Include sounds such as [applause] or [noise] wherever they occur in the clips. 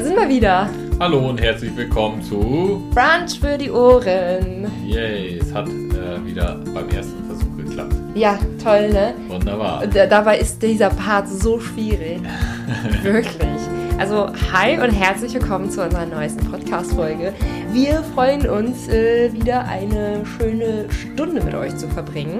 Da sind wir wieder. Hallo und herzlich willkommen zu Brunch für die Ohren. Yay, es hat äh, wieder beim ersten Versuch geklappt. Ja, toll, ne? Wunderbar. Und, äh, dabei ist dieser Part so schwierig. [laughs] Wirklich. Also, hi und herzlich willkommen zu unserer neuesten Podcast-Folge. Wir freuen uns, äh, wieder eine schöne Stunde mit euch zu verbringen,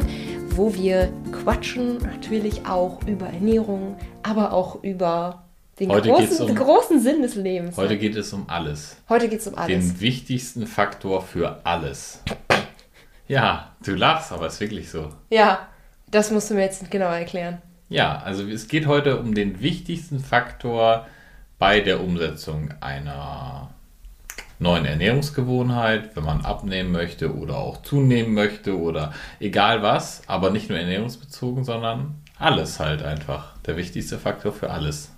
wo wir quatschen, natürlich auch über Ernährung, aber auch über den Heute großen, um- großen Sinn des Lebens. Heute geht es um alles. Heute geht es um alles. Den wichtigsten Faktor für alles. Ja, du lachst, aber es ist wirklich so. Ja, das musst du mir jetzt genauer erklären. Ja, also es geht heute um den wichtigsten Faktor bei der Umsetzung einer neuen Ernährungsgewohnheit, wenn man abnehmen möchte oder auch zunehmen möchte oder egal was, aber nicht nur ernährungsbezogen, sondern alles halt einfach. Der wichtigste Faktor für alles.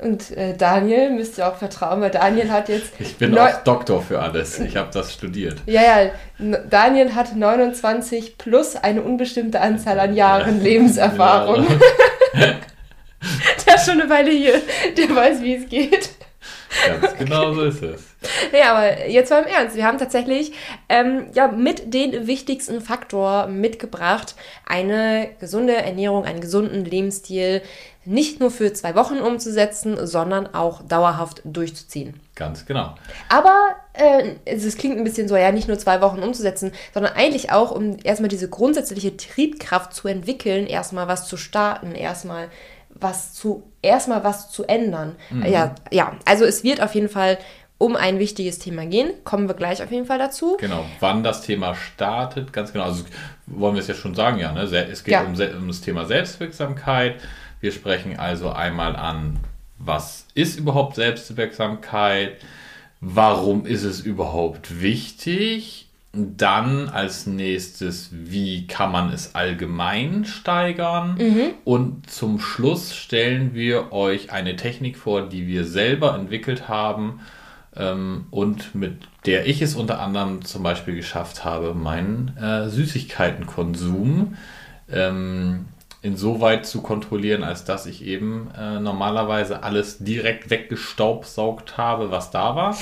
Und äh, Daniel müsst ihr auch vertrauen, weil Daniel hat jetzt. Ich bin auch Doktor für alles. Ich habe das studiert. Ja, ja, Daniel hat 29 plus eine unbestimmte Anzahl an Jahren Lebenserfahrung. [laughs] Der ist schon eine Weile hier, der weiß, wie es geht. Ganz genau so ist es. Ja, aber jetzt mal im Ernst. Wir haben tatsächlich ähm, ja, mit den wichtigsten Faktor mitgebracht, eine gesunde Ernährung, einen gesunden Lebensstil nicht nur für zwei Wochen umzusetzen, sondern auch dauerhaft durchzuziehen. Ganz genau. Aber äh, es klingt ein bisschen so, ja, nicht nur zwei Wochen umzusetzen, sondern eigentlich auch, um erstmal diese grundsätzliche Triebkraft zu entwickeln, erstmal was zu starten, erstmal was zu, erstmal was zu ändern. Ja, ja, also es wird auf jeden Fall um ein wichtiges Thema gehen. Kommen wir gleich auf jeden Fall dazu. Genau, wann das Thema startet, ganz genau. Also wollen wir es ja schon sagen, ja. Ne? Es geht Ja. um, um das Thema Selbstwirksamkeit. Wir sprechen also einmal an, was ist überhaupt Selbstwirksamkeit? Warum ist es überhaupt wichtig? Dann als nächstes, wie kann man es allgemein steigern? Und zum Schluss stellen wir euch eine Technik vor, die wir selber entwickelt haben ähm, und mit der ich es unter anderem zum Beispiel geschafft habe, meinen äh, Süßigkeitenkonsum ähm, insoweit zu kontrollieren, als dass ich eben äh, normalerweise alles direkt weggestaubsaugt habe, was da war.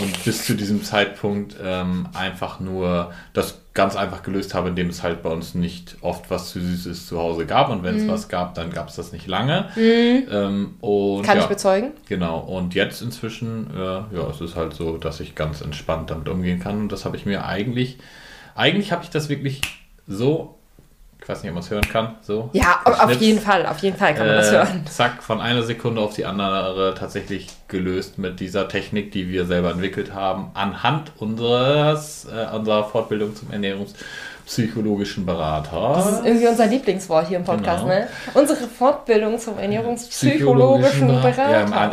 Und bis zu diesem Zeitpunkt ähm, einfach nur das ganz einfach gelöst habe, indem es halt bei uns nicht oft was zu Süßes zu Hause gab. Und wenn es was gab, dann gab es das nicht lange. Ähm, und, Kann ja, ich bezeugen? Genau, und jetzt inzwischen, äh, ja, es ist halt so, dass ich ganz entspannt damit umgehen kann. Und das habe ich mir eigentlich, eigentlich habe ich das wirklich so, weiß nicht, ob man es hören kann, so. Ja, auf jeden Fall, auf jeden Fall kann man das äh, hören. Zack, von einer Sekunde auf die andere tatsächlich gelöst mit dieser Technik, die wir selber entwickelt haben, anhand unseres, äh, unserer Fortbildung zum ernährungspsychologischen Berater. Das ist irgendwie unser Lieblingswort hier im Podcast, Genau. ne? Unsere Fortbildung zum ernährungspsychologischen Berater. Ja, man,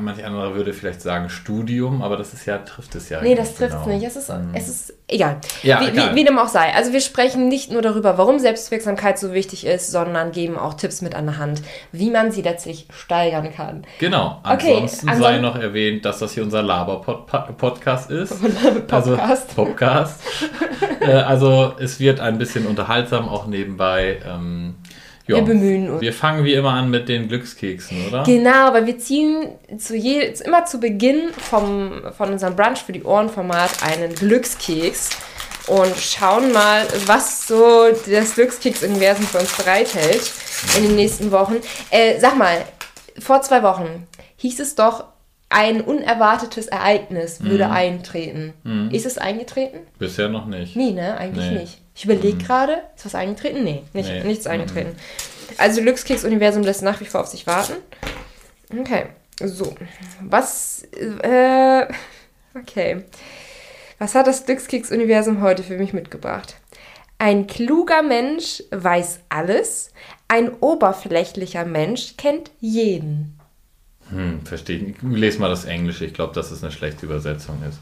manch anderer würde vielleicht sagen Studium, aber das ist ja, trifft es ja. Nee, das trifft es genau. nicht. Es ist, es ist egal. Ja, wie, egal. Wie, wie dem auch sei. Also wir sprechen nicht nur darüber, warum Selbstwirksamkeit so wichtig ist, sondern geben auch Tipps mit an der Hand, wie man sie letztlich steigern kann. Genau. Okay, Ansonsten anson- sei noch erwähnt, dass das hier unser [laughs] Laber-Podcast ist. Podcast. Also, Podcast. [laughs] äh, also es wird ein bisschen unterhaltsam auch nebenbei. Ähm, ja. Wir bemühen uns. Wir fangen wie immer an mit den Glückskeksen, oder? Genau, weil wir ziehen zu je, immer zu Beginn vom, von unserem Brunch für die Ohren-Format einen Glückskeks und schauen mal, was so das Glückskeks-Universum für uns bereithält in den nächsten Wochen. Äh, sag mal, vor zwei Wochen hieß es doch, ein unerwartetes Ereignis würde eintreten. Ist es eingetreten? Bisher noch nicht. Nie, ne? Eigentlich Nee. nicht. Ich überlege gerade, ist was eingetreten? Nee, nicht, Nee. nichts eingetreten. Also Glückskeks-Universum lässt nach wie vor auf sich warten. Okay, so. Was, äh, okay. Was hat das Glückskeks-Universum heute für mich mitgebracht? Ein kluger Mensch weiß alles, ein oberflächlicher Mensch kennt jeden. Hm, verstehe ich nicht. Lese mal das Englische. Ich glaube, dass es eine schlechte Übersetzung ist.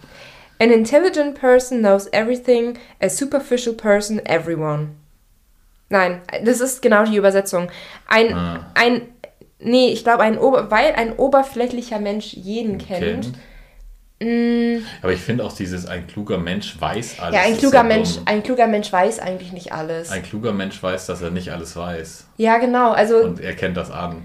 An intelligent person knows everything, a superficial person everyone. Nein, das ist genau die Übersetzung. Ein, Ah. ein, nee, ich glaube, ein Ober, weil ein oberflächlicher Mensch jeden kennt. Mm, Aber ich finde auch dieses, ein kluger Mensch weiß alles. ja, ein kluger Mensch, dumm. ein kluger Mensch weiß eigentlich nicht alles. Ein kluger Mensch weiß, dass er nicht alles weiß. ja, genau. Also Und er kennt das an.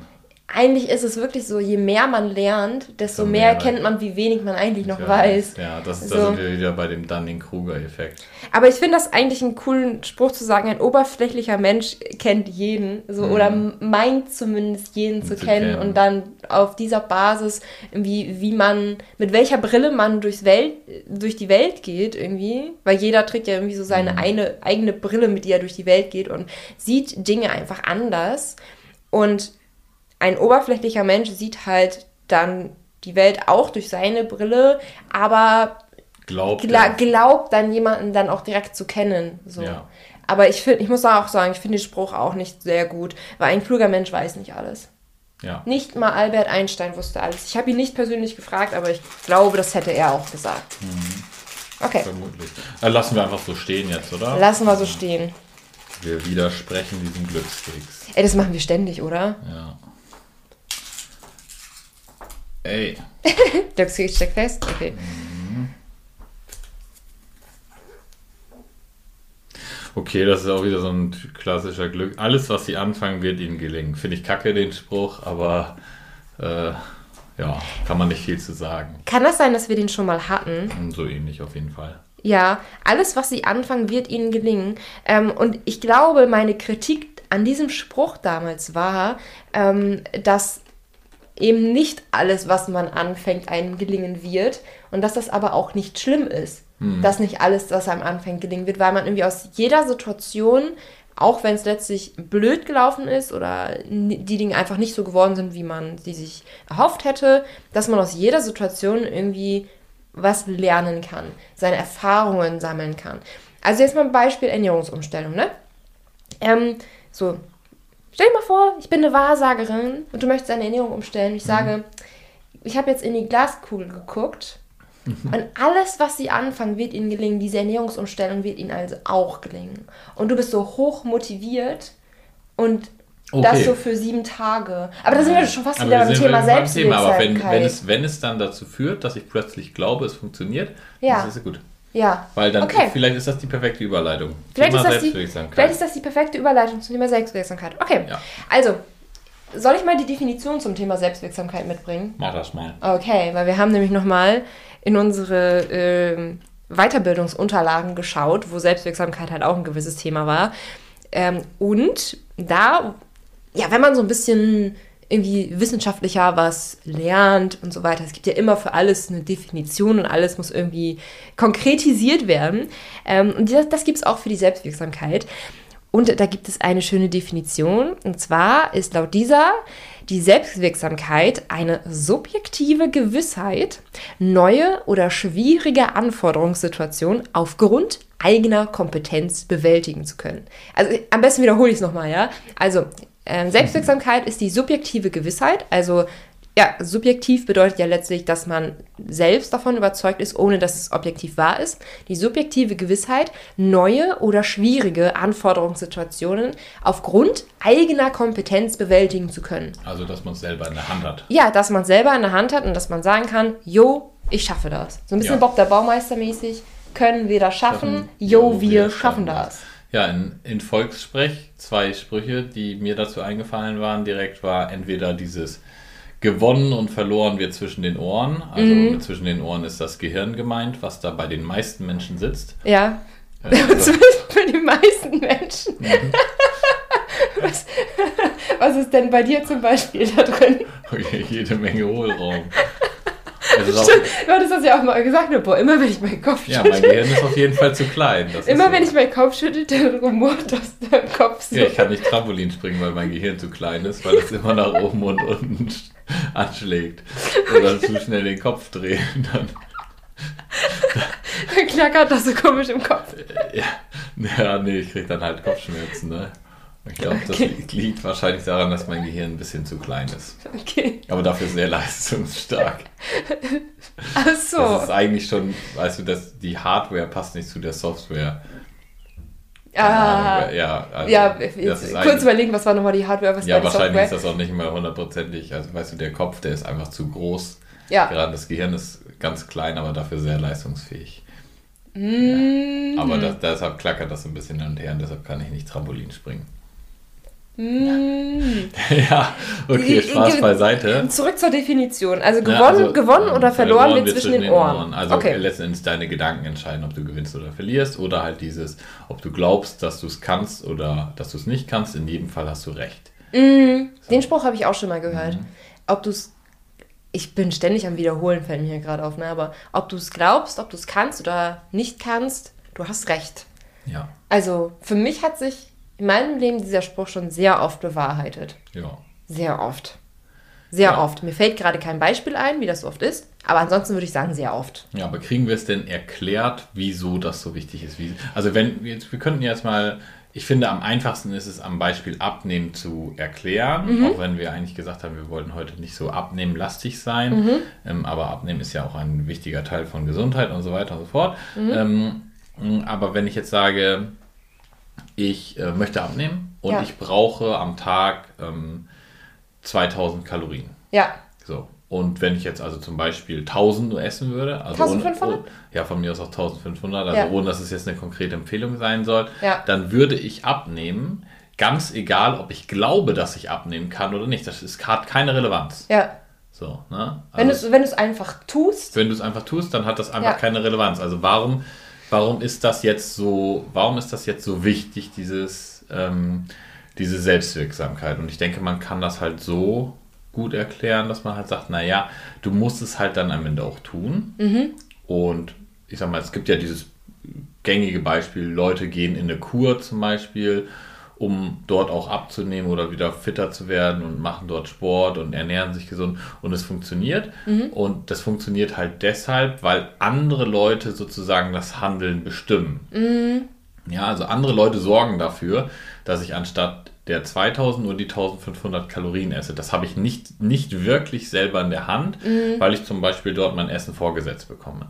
Eigentlich ist es wirklich so, je mehr man lernt, desto So mehr mehr erkennt man, wie wenig man eigentlich noch Ja, weiß. Ja, das, da So. sind wir wieder bei dem Dunning-Kruger-Effekt. Aber ich finde das eigentlich einen coolen Spruch zu sagen, ein oberflächlicher Mensch kennt jeden, so oder meint zumindest jeden zu, Mhm. Zu kennen, kennen. und dann auf dieser Basis irgendwie, wie man, mit welcher Brille man durchs Welt, durch die Welt geht irgendwie, weil jeder trägt ja irgendwie so seine Mhm. eine, eigene Brille, mit der er durch die Welt geht und sieht Dinge einfach anders und ein oberflächlicher Mensch sieht halt dann die Welt auch durch seine Brille, aber Glaubt gla glaubt dann jemanden dann auch direkt zu kennen. So. Ja. Aber ich finde, ich muss auch sagen, ich finde den Spruch auch nicht sehr gut, weil ein kluger Mensch weiß nicht alles. Ja. Nicht mal Albert Einstein wusste alles. Ich habe ihn nicht persönlich gefragt, aber ich glaube, das hätte er auch gesagt. Okay, Vermutlich. Äh, lassen wir einfach so stehen jetzt, oder? lassen wir so stehen. wir widersprechen diesem Glückskeks. Ey, das machen wir ständig, oder? Ja. Ey, [laughs] Glückskeks steckt fest. Okay. okay, das ist auch wieder so ein klassischer Glück. Alles, was sie anfangen, wird ihnen gelingen. Finde ich kacke, den Spruch, aber äh, ja, kann man nicht viel zu sagen. Kann das sein, dass wir den schon mal hatten? So ähnlich auf jeden Fall. Ja, alles, was sie anfangen, wird ihnen gelingen. Ähm, und ich glaube, meine Kritik an diesem Spruch damals war, ähm, dass eben nicht alles, was man anfängt, einem gelingen wird. Und dass das aber auch nicht schlimm ist. Dass nicht alles, was einem anfängt, gelingen wird, weil man irgendwie aus jeder Situation, auch wenn es letztlich blöd gelaufen ist oder die Dinge einfach nicht so geworden sind, wie man sie sich erhofft hätte, dass man aus jeder Situation irgendwie was lernen kann, seine Erfahrungen sammeln kann. Also jetzt mal ein Beispiel Ernährungsumstellung, ne? Ähm, so, stell dir mal vor, ich bin eine Wahrsagerin und du möchtest deine Ernährung umstellen. Ich sage, ich habe jetzt in die Glaskugel geguckt und alles, was sie anfangen, wird ihnen gelingen. Diese Ernährungsumstellung wird ihnen also auch gelingen. Und du bist so hoch motiviert und das Okay. so für sieben Tage. Aber da sind wir schon fast Aber wieder beim Thema beim Thema, aber wenn, Selbstwirksamkeit. wenn, es, wenn es dann dazu führt, dass ich plötzlich glaube, es funktioniert, Ja. dann ist es gut. Ja. Weil dann, Okay. vielleicht ist das die perfekte Überleitung. Vielleicht Thema ist, das die, Selbstwirksamkeit. vielleicht ist das die perfekte Überleitung zum Thema Selbstwirksamkeit. Okay, Ja. also, soll ich mal die Definition zum Thema Selbstwirksamkeit mitbringen? Mach das mal. Okay, weil wir haben nämlich nochmal in unsere ähm, Weiterbildungsunterlagen geschaut, wo Selbstwirksamkeit halt auch ein gewisses Thema war. Ähm, und da, ja, wenn man so ein bisschen irgendwie wissenschaftlicher was lernt und so weiter, es gibt ja immer für alles eine Definition und alles muss irgendwie konkretisiert werden. Ähm, und das, das gibt es auch für die Selbstwirksamkeit. Und da gibt es eine schöne Definition. Und zwar ist laut dieser die Selbstwirksamkeit eine subjektive Gewissheit, neue oder schwierige Anforderungssituationen aufgrund eigener Kompetenz bewältigen zu können. Also am besten wiederhole ich es nochmal, ja. Also ähm, Selbstwirksamkeit ist die subjektive Gewissheit, also ja, subjektiv bedeutet ja letztlich, dass man selbst davon überzeugt ist, ohne dass es objektiv wahr ist. Die subjektive Gewissheit, neue oder schwierige Anforderungssituationen aufgrund eigener Kompetenz bewältigen zu können. Also, dass man es selber in der Hand hat. Ja, dass man selber in der Hand hat und dass man sagen kann, jo, ich schaffe das. So ein bisschen Ja. Bob der Baumeister mäßig. Können wir das schaffen? Jo, wir schaffen das. Ja, in, in Volkssprech zwei Sprüche, die mir dazu eingefallen waren, direkt war entweder dieses gewonnen und verloren wird zwischen den Ohren. Also Mhm. zwischen den Ohren ist das Gehirn gemeint, was da bei den meisten Menschen sitzt. Ja, Äh, Also, [laughs] für die meisten Menschen. [laughs] was, [laughs] was ist denn bei dir zum Beispiel da drin? okay, jede Menge Hohlraum. Du hattest das ja auch mal gesagt, ne? boah, immer wenn ich meinen Kopf ja, mein schüttel, Gehirn ist auf jeden Fall zu klein. [laughs] Immer so. wenn ich meinen Kopf schüttel, dann rumort aus deinem Kopf so. Ja, ich kann nicht Trampolin springen, weil mein Gehirn zu klein ist, weil es immer nach oben und unten [laughs] anschlägt. Oder zu schnell den Kopf drehen. Dann, Dann klackert das so komisch im Kopf. ja, ja, nee, ich krieg dann halt Kopfschmerzen. Ne? Ich glaube, das Okay. liegt, liegt wahrscheinlich daran, dass mein Gehirn ein bisschen zu klein ist. Okay. Aber dafür sehr [laughs] leistungsstark. Ach Das ist so. eigentlich schon, weißt du, dass die Hardware passt nicht zu der Software. Ah. ja, also, Ja, das kurz überlegen, was war nochmal die Hardware, was Ja, war die wahrscheinlich ist Software? das auch nicht mehr hundertprozentig. Also, weißt du, der Kopf, der ist einfach zu groß. Ja. Gerade das Gehirn ist ganz klein, aber dafür sehr leistungsfähig. Mm. Aber das, deshalb klackert das ein bisschen hin und her und deshalb kann ich nicht Trampolin springen. Mm. [laughs] ja, okay, Spaß beiseite. Zurück zur Definition. Also gewonnen, ja, also, gewonnen oder verloren, wird zwischen den, den Ohren. Ohren. Also okay. letzten Endes deine Gedanken entscheiden, ob du gewinnst oder verlierst. Oder halt dieses, ob du glaubst, dass du es kannst oder dass du es nicht kannst. In jedem Fall hast du recht. Mm, so. Den Spruch habe ich auch schon mal gehört. Mhm. Ob du es ich bin ständig am Wiederholen, fällt mir hier gerade auf, ne? aber ob du es glaubst, ob du es kannst oder nicht kannst, du hast recht. Ja. Also für mich hat sich in meinem Leben dieser Spruch schon sehr oft bewahrheitet. Ja. Sehr oft. Sehr ja. oft. Mir fällt gerade kein Beispiel ein, wie das so oft ist, aber ansonsten würde ich sagen, sehr oft. Ja, aber kriegen wir es denn erklärt, wieso das so wichtig ist? Wie, also wenn wir, wir könnten jetzt mal, ich finde, am einfachsten ist es am Beispiel Abnehmen zu erklären, mhm. auch wenn wir eigentlich gesagt haben, wir wollten heute nicht so abnehmlastig sein, mhm. ähm, aber Abnehmen ist ja auch ein wichtiger Teil von Gesundheit und so weiter und so fort. Mhm. Ähm, aber wenn ich jetzt sage, ich äh, möchte abnehmen und ja. ich brauche am Tag ähm, 2000 Kalorien. Ja. So. Und wenn ich jetzt also zum Beispiel 1000 nur essen würde, also 1500? Ohne, ja, von mir aus auch 1500, also ja. ohne dass es jetzt eine konkrete Empfehlung sein soll, ja. dann würde ich abnehmen, ganz egal, ob ich glaube, dass ich abnehmen kann oder nicht. Das ist, hat keine Relevanz. Ja. So, ne? Also, wenn du es einfach tust. Wenn du es einfach tust, dann hat das einfach keine Relevanz. Also warum warum ist das jetzt so, warum ist das jetzt so wichtig, dieses, ähm, diese Selbstwirksamkeit? Und ich denke, man kann das halt so gut erklären, dass man halt sagt, naja, du musst es halt dann am Ende auch tun. Mhm. Und ich sag mal, es gibt ja dieses gängige Beispiel, Leute gehen in eine Kur zum Beispiel um dort auch abzunehmen oder wieder fitter zu werden und machen dort Sport und ernähren sich gesund und es funktioniert. Mhm. Und das funktioniert halt deshalb, weil andere Leute sozusagen das Handeln bestimmen. Mhm. Ja, also andere Leute sorgen dafür, dass ich anstatt der 2000 nur die 1500 Kalorien esse. Das habe ich nicht, nicht wirklich selber in der Hand, mhm. weil ich zum Beispiel dort mein Essen vorgesetzt bekomme.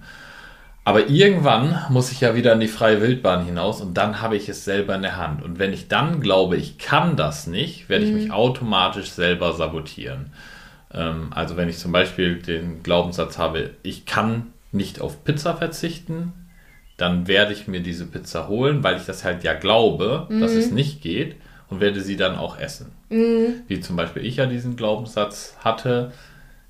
Aber irgendwann muss ich ja wieder in die freie Wildbahn hinaus und dann habe ich es selber in der Hand. Und wenn ich dann glaube, ich kann das nicht, werde mhm. ich mich automatisch selber sabotieren. Ähm, also wenn ich zum Beispiel den Glaubenssatz habe, ich kann nicht auf Pizza verzichten, dann werde ich mir diese Pizza holen, weil ich das halt ja glaube, mhm. dass es nicht geht und werde sie dann auch essen. Mhm. Wie zum Beispiel ich ja diesen Glaubenssatz hatte,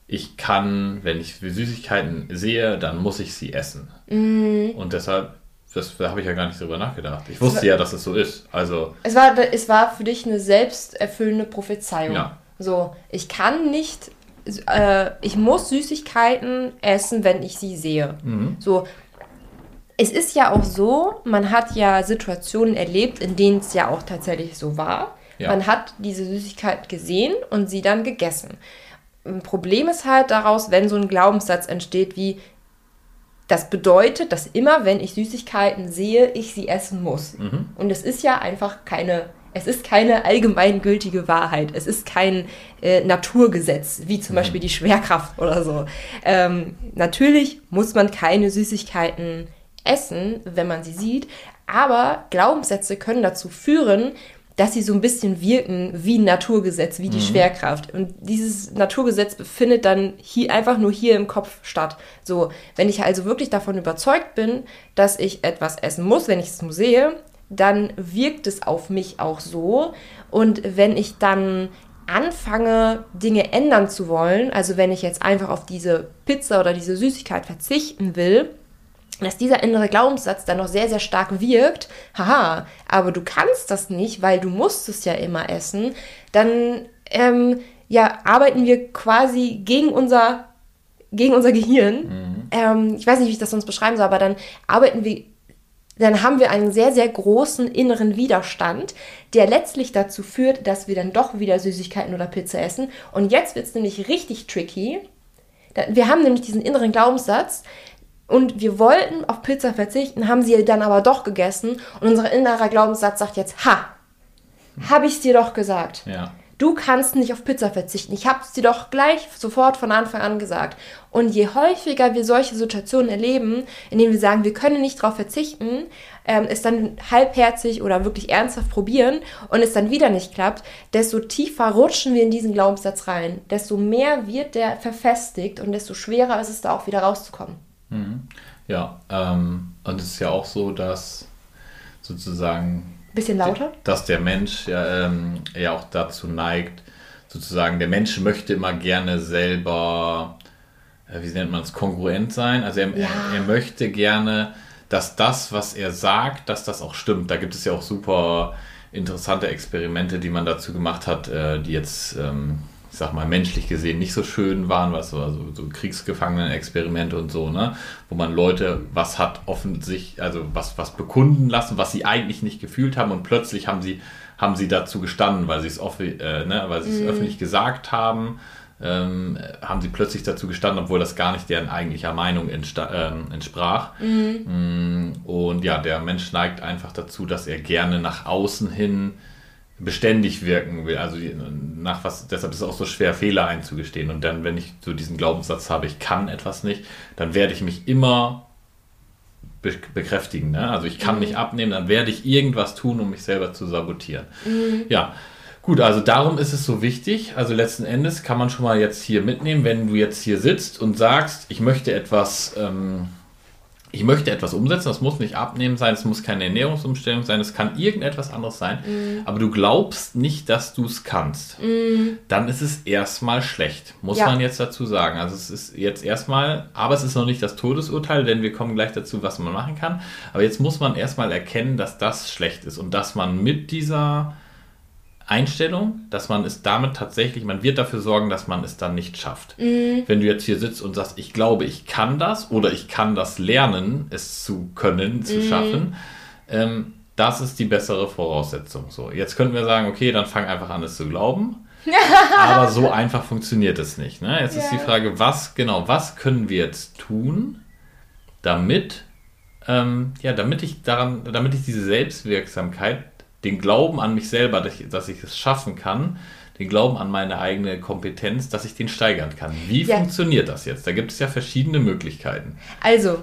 ich kann, wenn ich Süßigkeiten sehe, dann muss ich sie essen. Mm. Und deshalb, das, da habe ich ja gar nicht drüber nachgedacht. Ich wusste ja, dass es so ist. Also es war, es war für dich eine selbsterfüllende Prophezeiung. Ja. So, ich kann nicht, äh, ich muss Süßigkeiten essen, wenn ich sie sehe. Mhm. So, es ist ja auch so, man hat ja Situationen erlebt, in denen es ja auch tatsächlich so war. Ja. Man hat diese Süßigkeit gesehen und sie dann gegessen ein Problem ist halt daraus, wenn so ein Glaubenssatz entsteht wie, das bedeutet, dass immer, wenn ich Süßigkeiten sehe, ich sie essen muss. Mhm. Und es ist ja einfach keine, es ist keine allgemeingültige Wahrheit. Es ist kein äh, Naturgesetz, wie zum mhm. Beispiel die Schwerkraft oder so. Ähm, natürlich muss man keine Süßigkeiten essen, wenn man sie sieht, aber Glaubenssätze können dazu führen, dass sie so ein bisschen wirken wie ein Naturgesetz, wie die mhm. Schwerkraft. Und dieses Naturgesetz findet dann hier einfach nur hier im Kopf statt. So, wenn ich also wirklich davon überzeugt bin, dass ich etwas essen muss, wenn ich es nur sehe, dann wirkt es auf mich auch so. Und wenn ich dann anfange, Dinge ändern zu wollen, also wenn ich jetzt einfach auf diese Pizza oder diese Süßigkeit verzichten will, dass dieser innere Glaubenssatz dann noch sehr, sehr stark wirkt, haha, aber du kannst das nicht, weil du musst es ja immer essen, dann ähm, ja, arbeiten wir quasi gegen unser, gegen unser Gehirn. Mhm. Ähm, ich weiß nicht, wie ich das sonst beschreiben soll, aber dann arbeiten wir, dann haben wir einen sehr, sehr großen inneren Widerstand, der letztlich dazu führt, dass wir dann doch wieder Süßigkeiten oder Pizza essen. Und jetzt wird es nämlich richtig tricky. Wir haben nämlich diesen inneren Glaubenssatz, und wir wollten auf Pizza verzichten, haben sie dann aber doch gegessen. Und unser innerer Glaubenssatz sagt jetzt, ha, habe ich es dir doch gesagt. Ja. Du kannst nicht auf Pizza verzichten. Ich habe es dir doch gleich sofort von Anfang an gesagt. Und je häufiger wir solche Situationen erleben, in denen wir sagen, wir können nicht darauf verzichten, ähm, es dann halbherzig oder wirklich ernsthaft probieren und es dann wieder nicht klappt, desto tiefer rutschen wir in diesen Glaubenssatz rein. Desto mehr wird der verfestigt und desto schwerer ist es da auch wieder rauszukommen. Mhm. Ja, ähm, und es ist ja auch so, dass sozusagen Bisschen lauter? Dass der Mensch ja, ähm, ja auch dazu neigt, sozusagen, der Mensch möchte immer gerne selber, äh, wie nennt man es, kongruent sein. Also er, Ja. er, er möchte gerne, dass das, was er sagt, dass das auch stimmt. Da gibt es ja auch super interessante Experimente, die man dazu gemacht hat, äh, die jetzt, ähm, ich sag mal, menschlich gesehen nicht so schön waren, was so, also so Kriegsgefangenen-Experimente und so, ne? Wo man Leute was hat offensichtlich, also was, was bekunden lassen, was sie eigentlich nicht gefühlt haben und plötzlich haben sie, haben sie dazu gestanden, weil sie es, äh, ne, weil sie es öffentlich gesagt haben. Ähm, haben sie plötzlich dazu gestanden, obwohl das gar nicht deren eigentlicher Meinung entsta- ähm, entsprach. Mm, Und ja, der Mensch neigt einfach dazu, dass er gerne nach außen hin beständig wirken will. Also die- nach was, deshalb ist es auch so schwer, Fehler einzugestehen. Und dann, wenn ich so diesen Glaubenssatz habe, ich kann etwas nicht, dann werde ich mich immer be bekräftigen. Ne? Also ich kann nicht abnehmen, dann werde ich irgendwas tun, um mich selber zu sabotieren. Ja. Gut, also darum ist es so wichtig. Also letzten Endes kann man schon mal jetzt hier mitnehmen, wenn du jetzt hier sitzt und sagst, ich möchte etwas, ähm, ich möchte etwas umsetzen, das muss nicht abnehmen sein, es muss keine Ernährungsumstellung sein, es kann irgendetwas anderes sein, aber du glaubst nicht, dass du es kannst, dann ist es erstmal schlecht, muss Ja. man jetzt dazu sagen. Also es ist jetzt erstmal, aber es ist noch nicht das Todesurteil, denn wir kommen gleich dazu, was man machen kann. Aber jetzt muss man erstmal erkennen, dass das schlecht ist und dass man mit dieser Einstellung, dass man es damit tatsächlich, man wird dafür sorgen, dass man es dann nicht schafft. Wenn du jetzt hier sitzt und sagst, ich glaube, ich kann das oder ich kann das lernen, es zu können, zu schaffen, ähm, das ist die bessere Voraussetzung. So, jetzt könnten wir sagen, okay, dann fang einfach an, es zu glauben. [laughs] Aber so einfach funktioniert es nicht. Ne? Jetzt ist die Ja. Frage, was genau, was können wir jetzt tun, damit, ähm, ja, damit ich daran, damit ich diese Selbstwirksamkeit, den Glauben an mich selber, dass ich, dass ich es schaffen kann, den Glauben an meine eigene Kompetenz, dass ich den steigern kann. Wie Ja. funktioniert das jetzt? Da gibt es ja verschiedene Möglichkeiten. Also,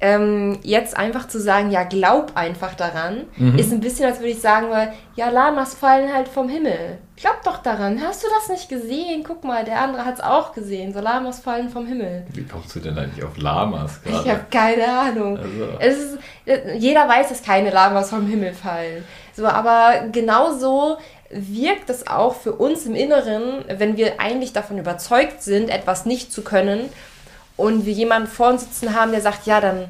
ähm, jetzt einfach zu sagen, ja, glaub einfach daran, Mhm. ist ein bisschen, als würde ich sagen, weil, ja, Lamas fallen halt vom Himmel. Glaub doch daran. Hast du das nicht gesehen? Guck mal, der andere hat es auch gesehen. So Lamas fallen vom Himmel. Wie kommst du denn eigentlich auf Lamas Ich gerade? habe keine Ahnung. Also. Ist, äh, jeder weiß, dass keine Lamas vom Himmel fallen. So, aber genauso wirkt es auch für uns im Inneren, wenn wir eigentlich davon überzeugt sind, etwas nicht zu können und wir jemanden vor uns sitzen haben, der sagt, ja, dann,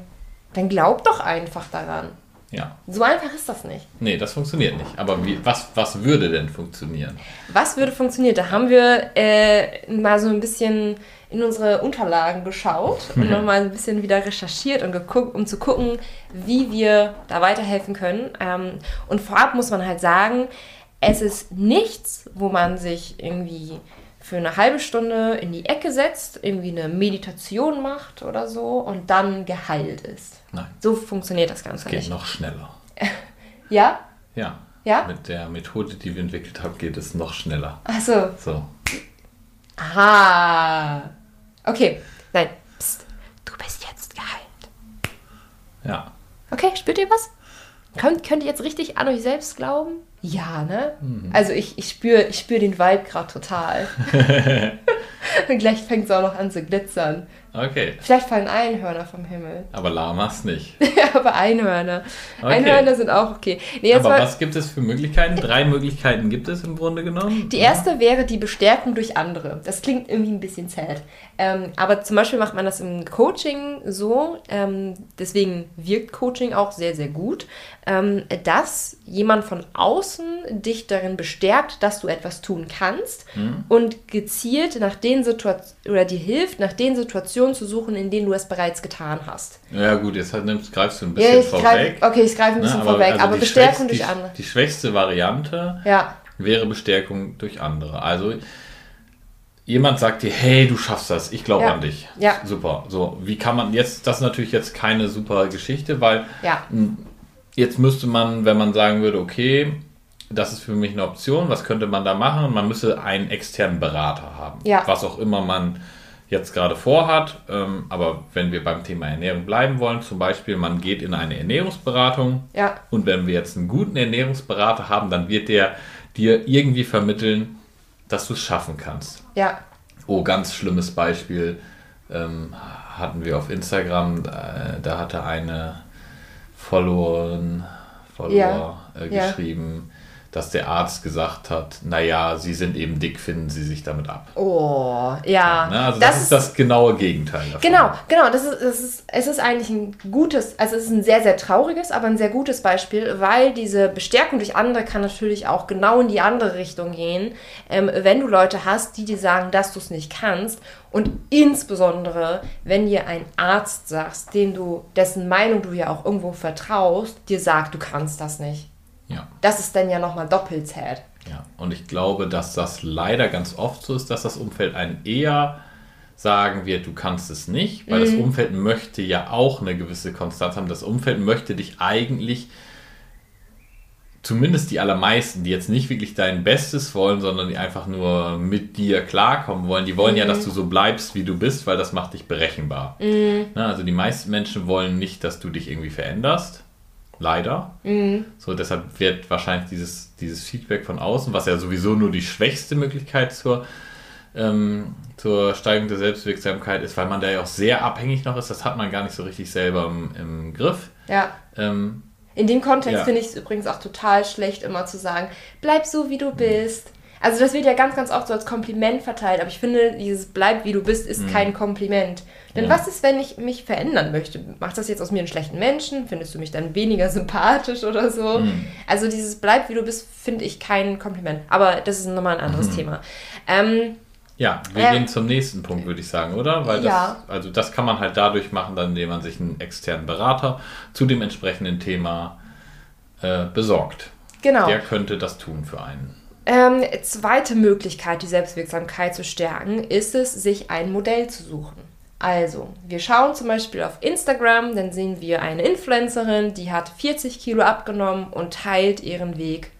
dann glaub doch einfach daran. Ja. So einfach ist das nicht. Nee, das funktioniert nicht. Aber wie, was, was würde denn funktionieren? Was würde funktionieren? Da haben wir äh, mal so ein bisschen in unsere Unterlagen geschaut und nochmal ein bisschen wieder recherchiert und geguckt, um zu gucken, wie wir da weiterhelfen können. Ähm, und vorab muss man halt sagen, es ist nichts, wo man sich irgendwie für eine halbe Stunde in die Ecke setzt, irgendwie eine Meditation macht oder so und dann geheilt ist. Nein, So funktioniert das Ganze geht nicht. noch schneller. [laughs] Ja? Ja. Ja? Mit der Methode, die wir entwickelt haben, geht es noch schneller. Achso. So. Aha. Okay. Nein. Psst. Du bist jetzt geheilt. Ja. Okay, spürt ihr was? Könnt, könnt ihr jetzt richtig an euch selbst glauben? Ja, ne? Also ich, ich spüre ich spür den Vibe gerade total. [laughs] [laughs] Und gleich fängt es auch noch an zu glitzern. Okay. Vielleicht fallen Einhörner vom Himmel. Aber Lamas nicht. [laughs] Aber Einhörner. Okay. Einhörner sind auch okay. Nee, Aber mal, was gibt es für Möglichkeiten? Drei Möglichkeiten gibt es im Grunde genommen. Die erste wäre die Bestärkung durch andere. Das klingt irgendwie ein bisschen sad. Ähm, aber zum Beispiel macht man das im Coaching so, ähm, deswegen wirkt Coaching auch sehr, sehr gut, ähm, dass jemand von außen dich darin bestärkt, dass du etwas tun kannst und gezielt nach den Situationen oder dir hilft, nach den Situationen zu suchen, in denen du es bereits getan hast. Ja gut, jetzt halt nimmst, greifst du ein Ja, bisschen ich vorweg. greif, okay, ich greife ein bisschen ne? vorweg, also aber die Bestärkung durch die, andere. Die schwächste Variante Ja, wäre Bestärkung durch andere. Also jemand sagt dir, hey, du schaffst das, ich glaube Ja. an dich. Ja. Super. So, wie kann man jetzt, das ist natürlich jetzt keine super Geschichte, weil ja, jetzt müsste man, wenn man sagen würde, okay, das ist für mich eine Option, was könnte man da machen? Man müsse einen externen Berater haben. Ja. Was auch immer man jetzt gerade vorhat. Ähm, aber wenn wir beim Thema Ernährung bleiben wollen, zum Beispiel, man geht in eine Ernährungsberatung ja, und wenn wir jetzt einen guten Ernährungsberater haben, dann wird der dir irgendwie vermitteln, dass du es schaffen kannst. ja, Oh, ganz schlimmes Beispiel ähm, hatten wir auf Instagram. Äh, da hatte eine Followerin, Follower, Ja. äh, geschrieben, dass der Arzt gesagt hat, naja, Sie sind eben dick, finden Sie sich damit ab. Oh, ja. Ne? Also das, ist das genaue Gegenteil davon. Genau, genau. Das ist, das ist, es ist eigentlich ein gutes, also es ist ein sehr, sehr trauriges, aber ein sehr gutes Beispiel, weil diese Bestärkung durch andere kann natürlich auch genau in die andere Richtung gehen. Ähm, wenn du Leute hast, die dir sagen, dass du es nicht kannst und insbesondere, wenn dir ein Arzt sagst, dem du, dessen Meinung du ja auch irgendwo vertraust, dir sagt, du kannst das nicht. Ja. Das ist dann ja nochmal doppelt sad. Ja, und ich glaube, dass das leider ganz oft so ist, dass das Umfeld einen eher sagen wird, du kannst es nicht, weil das Umfeld möchte ja auch eine gewisse Konstanz haben. Das Umfeld möchte dich eigentlich, zumindest die allermeisten, die jetzt nicht wirklich dein Bestes wollen, sondern die einfach nur mit dir klarkommen wollen, die wollen ja, dass du so bleibst, wie du bist, weil das macht dich berechenbar. Na, also die meisten Menschen wollen nicht, dass du dich irgendwie veränderst. Leider. So, deshalb wird wahrscheinlich dieses, dieses Feedback von außen, was ja sowieso nur die schwächste Möglichkeit zur, ähm, zur Steigerung der Selbstwirksamkeit ist, weil man da ja auch sehr abhängig noch ist, das hat man gar nicht so richtig selber im, im Griff. Ja. Ähm, In dem Kontext Ja. finde ich es übrigens auch total schlecht, immer zu sagen, bleib so, wie du bist. Also das wird ja ganz, ganz oft so als Kompliment verteilt, aber ich finde, dieses bleib, wie du bist, ist kein Kompliment. Denn Mhm. Ja. was ist, wenn ich mich verändern möchte? Macht das jetzt aus mir einen schlechten Menschen? Findest du mich dann weniger [laughs] sympathisch oder so? Mhm. Also dieses bleib, wie du bist, finde ich kein Kompliment. Aber das ist nochmal ein Mhm. anderes Thema. Ähm, ja, wir Ja. gehen zum nächsten Punkt, würde ich sagen, oder? Weil das, Ja. also das kann man halt dadurch machen, dann, indem man sich einen externen Berater zu dem entsprechenden Thema äh, besorgt. genau. Der könnte das tun für einen. Ähm, zweite Möglichkeit, die Selbstwirksamkeit zu stärken, ist es, sich ein Modell zu suchen. Also, wir schauen zum Beispiel auf Instagram, dann sehen wir eine Influencerin, die hat 40 Kilo abgenommen und teilt ihren Weg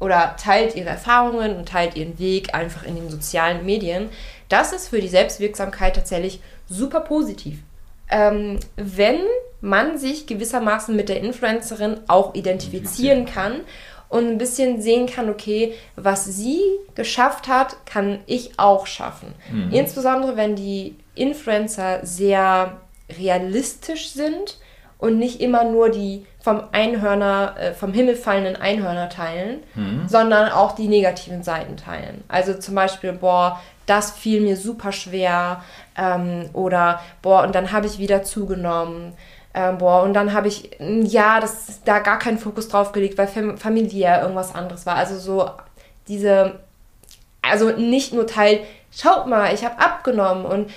oder teilt ihre Erfahrungen und teilt ihren Weg einfach in den sozialen Medien. Das ist für die Selbstwirksamkeit tatsächlich super positiv. Ähm, wenn man sich gewissermaßen mit der Influencerin auch identifizieren kann und ein bisschen sehen kann, okay, was sie geschafft hat, kann ich auch schaffen. Insbesondere wenn die Influencer sehr realistisch sind und nicht immer nur die vom Einhörner, äh, vom Himmel fallenden Einhörner teilen, sondern auch die negativen Seiten teilen. Also zum Beispiel, boah, das fiel mir super schwer ähm, oder boah, und dann habe ich wieder zugenommen. Ähm, boah, und dann habe ich, ja, das da gar keinen Fokus drauf gelegt, weil fam familiär irgendwas anderes war. Also so diese, also nicht nur Teil, schaut mal, ich habe abgenommen und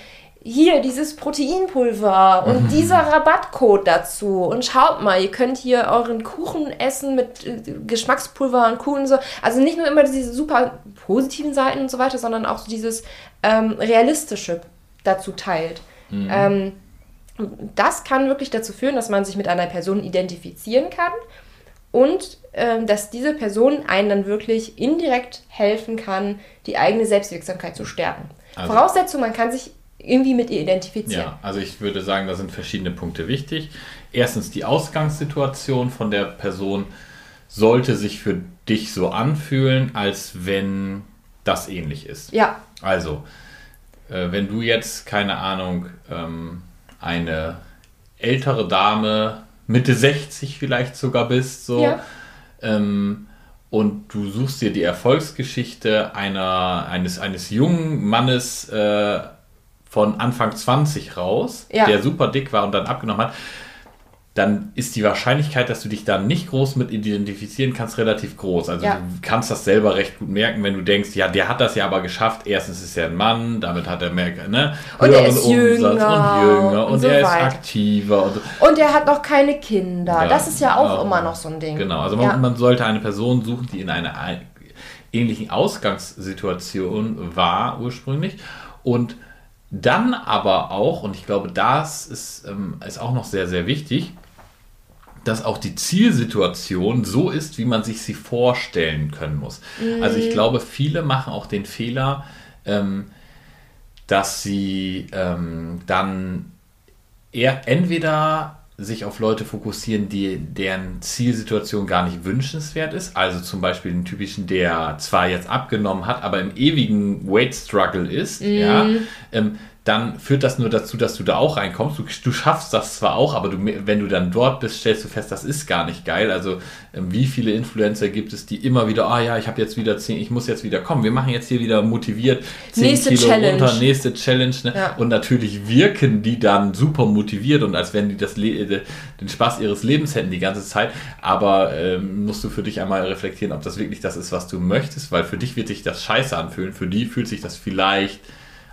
hier dieses Proteinpulver und dieser Rabattcode dazu und schaut mal, ihr könnt hier euren Kuchen essen mit äh, Geschmackspulver und Kuchen und so. Also nicht nur immer diese super positiven Seiten und so weiter, sondern auch so dieses ähm, realistische dazu teilt. Ähm, das kann wirklich dazu führen, dass man sich mit einer Person identifizieren kann und ähm, dass diese Person einen dann wirklich indirekt helfen kann, die eigene Selbstwirksamkeit zu stärken. Also- Voraussetzung, man kann sich irgendwie mit ihr identifizieren. Ja, also ich würde sagen, da sind verschiedene Punkte wichtig. Erstens, die Ausgangssituation von der Person sollte sich für dich so anfühlen, als wenn das ähnlich ist. Ja, Also, äh, wenn du jetzt, keine Ahnung, ähm, eine ältere Dame, Mitte 60 vielleicht sogar bist, so, Ja. ähm, und du suchst dir die Erfolgsgeschichte einer, eines, eines jungen Mannes äh, von Anfang 20 raus, Ja. der super dick war und dann abgenommen hat, dann ist die Wahrscheinlichkeit, dass du dich da nicht groß mit identifizieren kannst, relativ groß. Also Ja. du kannst das selber recht gut merken, wenn du denkst, ja, der hat das ja aber geschafft. Erstens ist er ein Mann, damit hat er mehr, ne, Und er höheren ist jünger und jünger und, und so er ist aktiver und so. und er hat noch keine Kinder. Ja, das ist ja auch ja. immer noch so ein Ding. Genau, also man, ja. man sollte eine Person suchen, die in einer ein- ähnlichen Ausgangssituation war ursprünglich und dann aber auch, und ich glaube, das ist, ähm, ist auch noch sehr, sehr wichtig, dass auch die Zielsituation so ist, wie man sich sie vorstellen können muss. Also ich glaube, viele machen auch den Fehler, ähm, dass sie ähm, dann eher entweder sich auf Leute fokussieren, die, deren Zielsituation gar nicht wünschenswert ist. Also zum Beispiel den typischen, der zwar jetzt abgenommen hat, aber im ewigen Weight Struggle ist. Ja, ähm, dann führt das nur dazu, dass du da auch reinkommst. Du, du schaffst das zwar auch, aber du, wenn du dann dort bist, stellst du fest, das ist gar nicht geil. Also ähm, wie viele Influencer gibt es, die immer wieder, ah ja, ich habe jetzt wieder zehn, ich muss jetzt wieder kommen. Wir machen jetzt hier wieder motiviert zehn nächste Kilo Challenge. runter, nächste Challenge. Ne? Ja. Und natürlich wirken die dann super motiviert und als wenn die das äh, den Spaß ihres Lebens hätten die ganze Zeit. Aber ähm, musst du für dich einmal reflektieren, ob das wirklich das ist, was du möchtest, weil für dich wird sich das scheiße anfühlen. Für die fühlt sich das vielleicht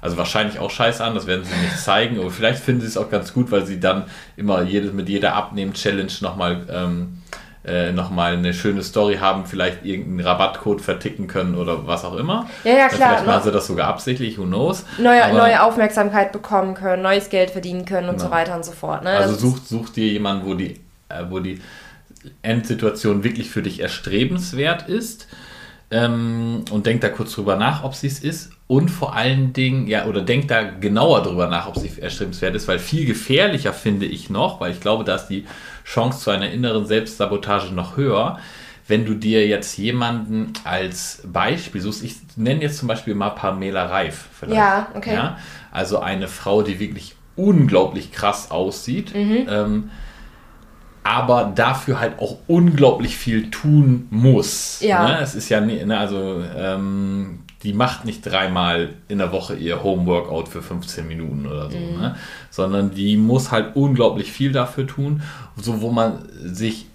also wahrscheinlich auch scheiße an, das werden sie nicht zeigen, aber vielleicht finden sie es auch ganz gut, weil sie dann immer jede, mit jeder Abnehmen-Challenge nochmal ähm, äh, nochmal eine schöne Story haben, vielleicht irgendeinen Rabattcode verticken können oder was auch immer. Ja, ja, klar. Vielleicht machen sie das sogar absichtlich, who knows. Neue, neue Aufmerksamkeit bekommen können, neues Geld verdienen können und genau. so weiter und so fort. Ne? Also such, such dir jemanden, wo die, äh, wo die Endsituation wirklich für dich erstrebenswert ist ähm, und denk da kurz drüber nach, ob sie es ist und vor allen Dingen, ja, oder denkt da genauer drüber nach, ob sie erstrebenswert ist, weil viel gefährlicher finde ich noch, weil ich glaube, da ist die Chance zu einer inneren Selbstsabotage noch höher, wenn du dir jetzt jemanden als Beispiel suchst. Ich nenne jetzt zum Beispiel mal Pamela Reif. Vielleicht, ja, okay. Ja? Also eine Frau, die wirklich unglaublich krass aussieht. Mhm. Ähm, aber dafür halt auch unglaublich viel tun muss. Ja. Ne? Es ist ja, ne, also ähm, die macht nicht dreimal in der Woche ihr Homeworkout für 15 Minuten oder so, mhm. ne? sondern die muss halt unglaublich viel dafür tun, so wo man sich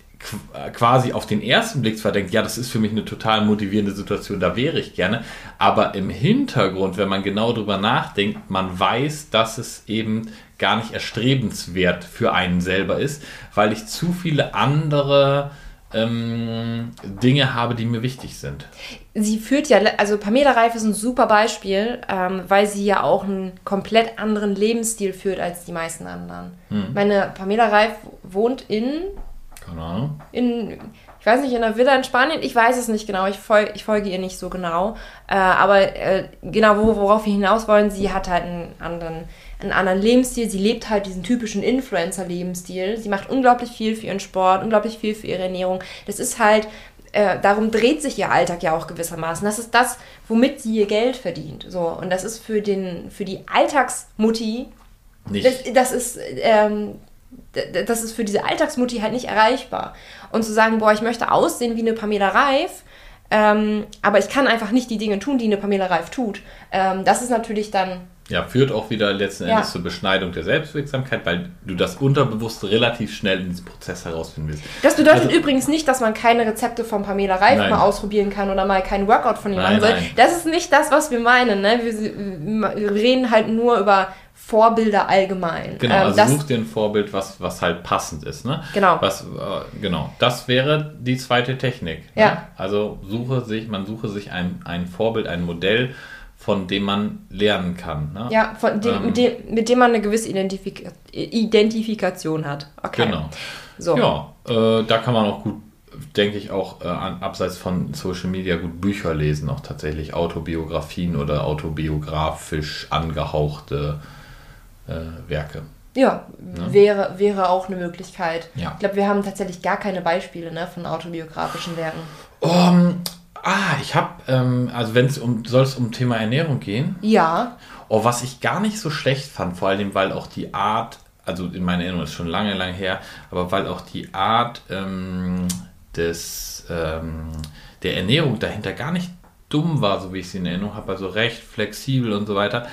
quasi auf den ersten Blick zwar denkt, ja, das ist für mich eine total motivierende Situation, da wäre ich gerne, aber im Hintergrund, wenn man genau drüber nachdenkt, man weiß, dass es eben gar nicht erstrebenswert für einen selber ist, weil ich zu viele andere ähm, Dinge habe, die mir wichtig sind. Sie führt ja, also Pamela Reif ist ein super Beispiel, ähm, weil sie ja auch einen komplett anderen Lebensstil führt als die meisten anderen. Hm. Meine Pamela Reif wohnt in. Keine Ahnung. In, ich weiß nicht, in einer Villa in Spanien, ich weiß es nicht genau, ich, fol ich folge ihr nicht so genau. Äh, aber äh, genau, worauf wir hinaus wollen, sie hat halt einen anderen einen anderen Lebensstil. Sie lebt halt diesen typischen Influencer-Lebensstil. Sie macht unglaublich viel für ihren Sport, unglaublich viel für ihre Ernährung. Das ist halt, äh, darum dreht sich ihr Alltag ja auch gewissermaßen. Das ist das, womit sie ihr Geld verdient. So, und das ist für, den, für die Alltagsmutti, nicht. Das, das ist, ähm, das ist für diese Alltagsmutti halt nicht erreichbar. Und zu sagen, boah, ich möchte aussehen wie eine Pamela Reif, ähm, aber ich kann einfach nicht die Dinge tun, die eine Pamela Reif tut. Ähm, das ist natürlich dann ja, führt auch wieder letzten Endes ja. zur Beschneidung der Selbstwirksamkeit, weil du das unterbewusst relativ schnell in diesem Prozess herausfinden willst. Das bedeutet also, übrigens nicht, dass man keine Rezepte von Pamela Reif nein. mal ausprobieren kann oder mal keinen Workout von ihm machen soll. Nein. Das ist nicht das, was wir meinen. Ne? Wir, reden halt nur über Vorbilder allgemein. Genau, ähm, also das, such dir ein Vorbild, was, was halt passend ist. Ne? Genau. Was, äh, genau. Das wäre die zweite Technik. Ne? Ja. Also suche sich, man suche sich ein, ein Vorbild, ein Modell, von dem man lernen kann. Ne? Ja, von dem, ähm, mit, dem, mit dem man eine gewisse Identifika Identifikation hat. Okay. Genau. So. Ja, äh, da kann man auch gut, denke ich, auch äh, abseits von Social Media gut Bücher lesen, auch tatsächlich Autobiografien oder autobiografisch angehauchte äh, Werke. Ja, ne? wäre, wäre auch eine Möglichkeit. Ja. Ich glaube, wir haben tatsächlich gar keine Beispiele ne, von autobiografischen Werken. Um, Ah, ich habe, ähm, also wenn es um, soll es um Thema Ernährung gehen? Ja. Oh, was ich gar nicht so schlecht fand, vor allem, weil auch die Art, also in meiner Erinnerung ist schon lange, lange her, aber weil auch die Art ähm, des, ähm, der Ernährung dahinter gar nicht dumm war, so wie ich sie in Erinnerung habe, also recht flexibel und so weiter.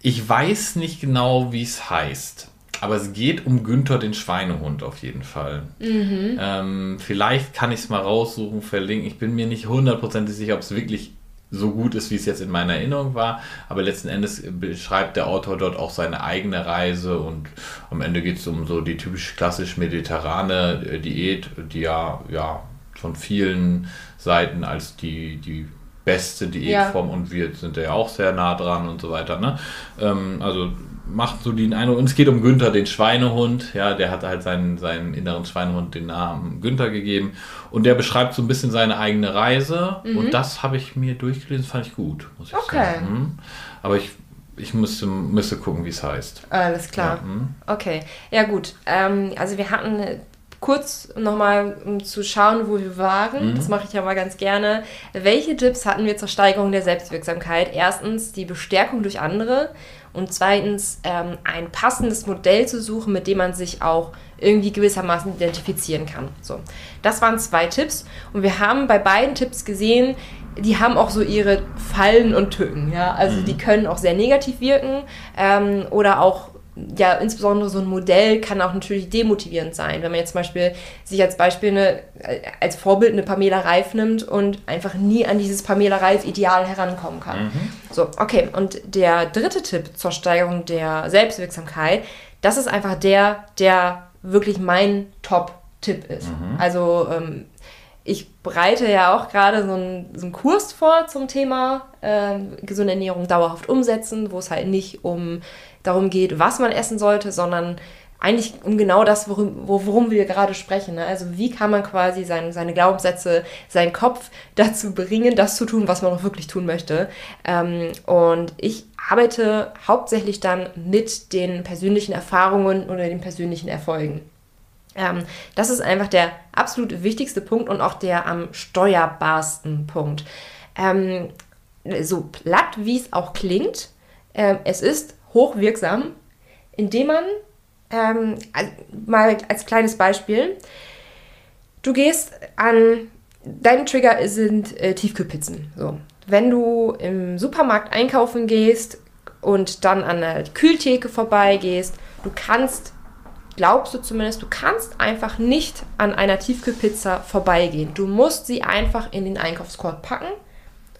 Ich weiß nicht genau, wie es heißt. Aber es geht um Günther den Schweinehund auf jeden Fall. Mhm. Ähm, vielleicht kann ich es mal raussuchen, verlinken. Ich bin mir nicht hundertprozentig sicher, ob es wirklich so gut ist, wie es jetzt in meiner Erinnerung war. Aber letzten Endes beschreibt der Autor dort auch seine eigene Reise und am Ende geht es um so die typisch klassisch mediterrane äh, Diät, die ja, ja von vielen Seiten als die, die beste Diätform ja. und wir sind ja auch sehr nah dran und so weiter. Ne? Ähm, also macht so den Eindruck, und es geht um Günther, den Schweinehund, ja, der hat halt seinen, seinen inneren Schweinehund den Namen Günther gegeben und der beschreibt so ein bisschen seine eigene Reise mhm. und das habe ich mir durchgelesen, fand ich gut, muss ich okay. sagen. Mhm. Aber ich, ich müsste, müsste gucken, wie es heißt. Alles klar. Ja, mhm. okay, ja gut, ähm, also wir hatten kurz nochmal, um zu schauen, wo wir waren, mhm. das mache ich ja mal ganz gerne. Welche Tipps hatten wir zur Steigerung der Selbstwirksamkeit? Erstens die Bestärkung durch andere und zweitens ähm, ein passendes Modell zu suchen, mit dem man sich auch irgendwie gewissermaßen identifizieren kann. So, das waren zwei Tipps und wir haben bei beiden Tipps gesehen, die haben auch so ihre Fallen und Tücken. Ja? Also mhm. die können auch sehr negativ wirken ähm, oder auch ja, insbesondere so ein Modell kann auch natürlich demotivierend sein. Wenn man jetzt zum Beispiel sich als Beispiel eine, als Vorbild eine Pamela Reif nimmt und einfach nie an dieses Pamela Reif-Ideal herankommen kann. Mhm. So, okay. Und der dritte Tipp zur Steigerung der Selbstwirksamkeit, das ist einfach der, der wirklich mein Top-Tipp ist. Mhm. Also ähm, ich bereite ja auch gerade so einen, so einen Kurs vor zum Thema äh, gesunde Ernährung dauerhaft umsetzen, wo es halt nicht um darum geht, was man essen sollte, sondern eigentlich um genau das, worum, worum wir gerade sprechen. Ne? Also wie kann man quasi sein, seine Glaubenssätze, seinen Kopf [laughs] dazu bringen, das zu tun, was man auch wirklich tun möchte. Ähm, und ich arbeite hauptsächlich dann mit den persönlichen Erfahrungen oder den persönlichen Erfolgen. Ähm, das ist einfach der absolut wichtigste Punkt und auch der am steuerbarsten Punkt. Ähm, so platt, wie es auch klingt, äh, es ist hochwirksam, indem man, ähm, mal als kleines Beispiel, du gehst an, dein Trigger sind äh, Tiefkühlpizzen. So. Wenn du im Supermarkt einkaufen gehst und dann an der Kühltheke vorbeigehst, du kannst, glaubst du zumindest, du kannst einfach nicht an einer Tiefkühlpizza vorbeigehen. Du musst sie einfach in den Einkaufskorb packen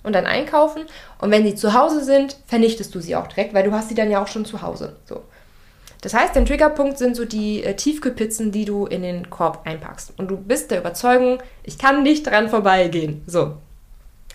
und dann einkaufen. Und wenn sie zu Hause sind, vernichtest du sie auch direkt, weil du hast sie dann ja auch schon zu Hause. So. Das heißt, dein Triggerpunkt sind so die äh, Tiefkühlpizzen, die du in den Korb einpackst. Und du bist der Überzeugung, ich kann nicht dran vorbeigehen. So.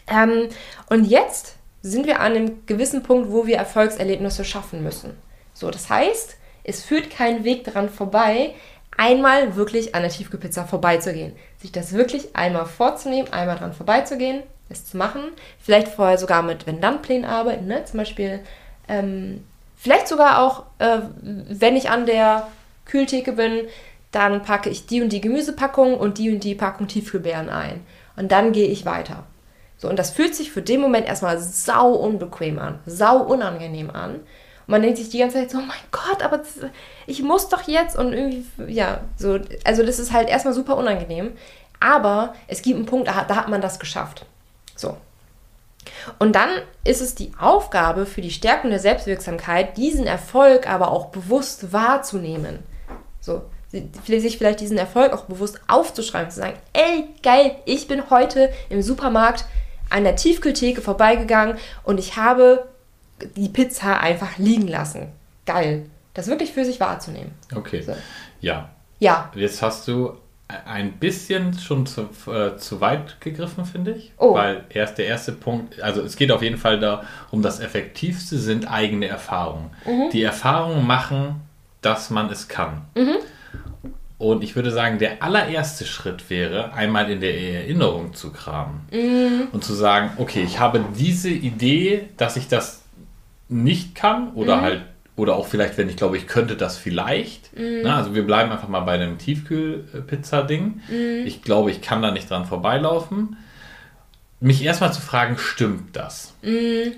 Ähm, und jetzt sind wir an einem gewissen Punkt, wo wir Erfolgserlebnisse schaffen müssen. So, das heißt, es führt kein Weg daran vorbei, einmal wirklich an der Tiefkühlpizza vorbeizugehen. Sich das wirklich einmal vorzunehmen, einmal dran vorbeizugehen, es zu machen. Vielleicht vorher sogar mit Wenn-Dann-Plänen arbeiten, ne? zum Beispiel. Ähm, vielleicht sogar auch, äh, wenn ich an der Kühltheke bin, dann packe ich die und die Gemüsepackung und die und die Packung Tiefkühlbeeren ein. Und dann gehe ich weiter. So, und das fühlt sich für den Moment erstmal sau unbequem an, sau unangenehm an. Und man denkt sich die ganze Zeit so, oh mein Gott, aber ich muss doch jetzt und irgendwie, ja, so, also das ist halt erstmal super unangenehm. Aber es gibt einen Punkt, da, da hat man das geschafft. So. Und dann ist es die Aufgabe für die Stärkung der Selbstwirksamkeit, diesen Erfolg aber auch bewusst wahrzunehmen. So, sich vielleicht diesen Erfolg auch bewusst aufzuschreiben, zu sagen, ey, geil, ich bin heute im Supermarkt an der Tiefkühltheke vorbeigegangen und ich habe die Pizza einfach liegen lassen. Geil. Das wirklich für sich wahrzunehmen. Okay. So. Ja. Ja. Jetzt hast du ein bisschen schon zu, äh, zu weit gegriffen, finde ich. Oh. Weil erst der erste Punkt, also es geht auf jeden Fall darum, das Effektivste sind eigene Erfahrungen. Mhm. Die Erfahrungen machen, dass man es kann. Mhm. Und ich würde sagen, der allererste Schritt wäre, einmal in der Erinnerung zu kramen mhm. und zu sagen, okay, ich habe diese Idee, dass ich das nicht kann oder mhm. halt oder auch vielleicht, wenn ich glaube, ich könnte das vielleicht. Mm. Na, also wir bleiben einfach mal bei dem Tiefkühlpizza-Ding. Mm. Ich glaube, ich kann da nicht dran vorbeilaufen. Mich erstmal zu fragen, stimmt das? Mm.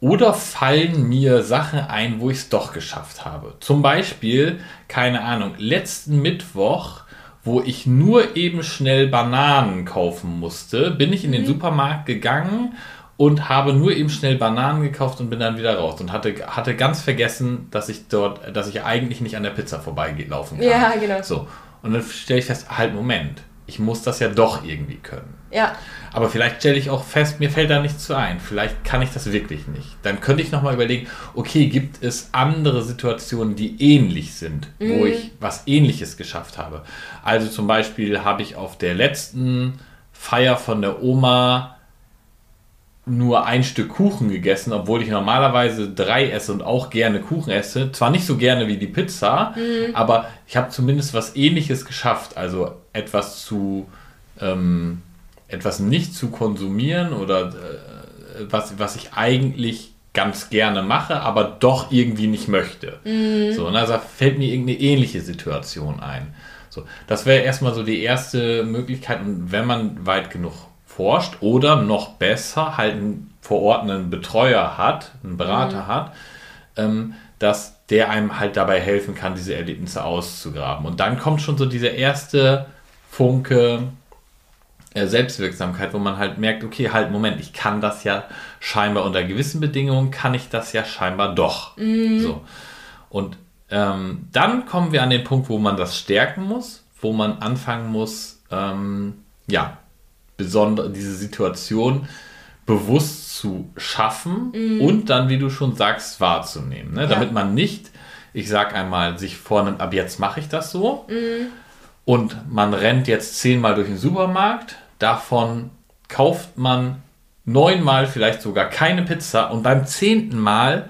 Oder fallen mir Sachen ein, wo ich es doch geschafft habe? Zum Beispiel, keine Ahnung, letzten Mittwoch, wo ich nur eben schnell Bananen kaufen musste, bin ich in den mhm. Supermarkt gegangen und habe nur eben schnell Bananen gekauft und bin dann wieder raus und hatte, hatte ganz vergessen, dass ich dort, dass ich eigentlich nicht an der Pizza vorbeilaufen kann. Ja, genau. So. Und dann stelle ich fest, halt, Moment, ich muss das ja doch irgendwie können. Ja. Aber vielleicht stelle ich auch fest, mir fällt da nichts zu ein. Vielleicht kann ich das wirklich nicht. Dann könnte ich nochmal überlegen, okay, gibt es andere Situationen, die ähnlich sind, mhm. wo ich was ähnliches geschafft habe. Also zum Beispiel habe ich auf der letzten Feier von der Oma nur ein Stück Kuchen gegessen, obwohl ich normalerweise drei esse und auch gerne Kuchen esse. Zwar nicht so gerne wie die Pizza, mhm. aber ich habe zumindest was ähnliches geschafft. Also etwas zu, ähm, etwas nicht zu konsumieren oder äh, was, was ich eigentlich ganz gerne mache, aber doch irgendwie nicht möchte. Mhm. So, und also fällt mir irgendeine ähnliche Situation ein. So, das wäre erstmal so die erste Möglichkeit. Und wenn man weit genug forscht oder noch besser halt einen vor Ort einen Betreuer hat, einen Berater mhm. hat, ähm, dass der einem halt dabei helfen kann, diese Erlebnisse auszugraben. Und dann kommt schon so dieser erste Funke äh, Selbstwirksamkeit, wo man halt merkt, okay, halt, Moment, ich kann das ja scheinbar unter gewissen Bedingungen, kann ich das ja scheinbar doch. So. Und ähm, dann kommen wir an den Punkt, wo man das stärken muss, wo man anfangen muss, ähm, ja, besondere, diese Situation bewusst zu schaffen und dann, wie du schon sagst, wahrzunehmen. Ne? Ja. Damit man nicht, ich sag einmal, sich vornimmt, ab jetzt mache ich das so und man rennt jetzt zehnmal durch den Supermarkt, davon kauft man neunmal vielleicht sogar keine Pizza und beim zehnten Mal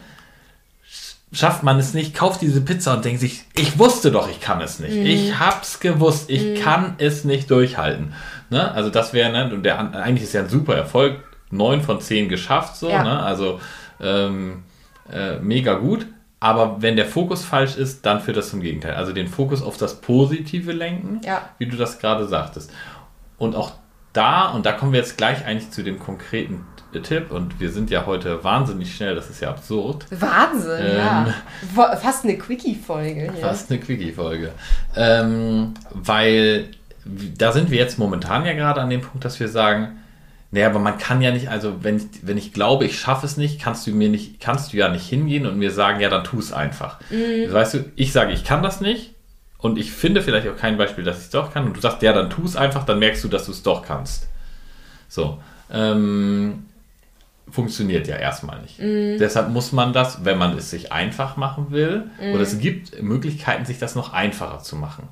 schafft man es nicht, kauft diese Pizza und denkt sich, ich wusste doch, ich kann es nicht. Ich hab's gewusst, ich kann es nicht durchhalten. Ne? Also das wäre, ne, und der, eigentlich ist ja ein super Erfolg, neun von zehn geschafft, so, Ja. ne? also ähm, äh, mega gut. Aber wenn der Fokus falsch ist, dann führt das zum Gegenteil. Also den Fokus auf das Positive lenken, Ja. wie du das gerade sagtest. Und auch da, und da kommen wir jetzt gleich eigentlich zu dem konkreten Tipp, und wir sind ja heute wahnsinnig schnell, das ist ja absurd. Wahnsinn, Ähm. ja. Fast eine Quickie-Folge. Fast eine Quickie-Folge. Ähm, weil da sind wir jetzt momentan ja gerade an dem Punkt, dass wir sagen, naja, aber man kann ja nicht, also wenn ich, wenn ich glaube, ich schaffe es nicht, kannst du mir nicht, kannst du ja nicht hingehen und mir sagen, ja, dann tu es einfach. Weißt du, ich sage, ich kann das nicht und ich finde vielleicht auch kein Beispiel, dass ich es doch kann und du sagst, ja, dann tu es einfach, dann merkst du, dass du es doch kannst. So. Ähm, funktioniert ja erstmal nicht. Deshalb muss man das, wenn man es sich einfach machen will, oder es gibt Möglichkeiten, sich das noch einfacher zu machen.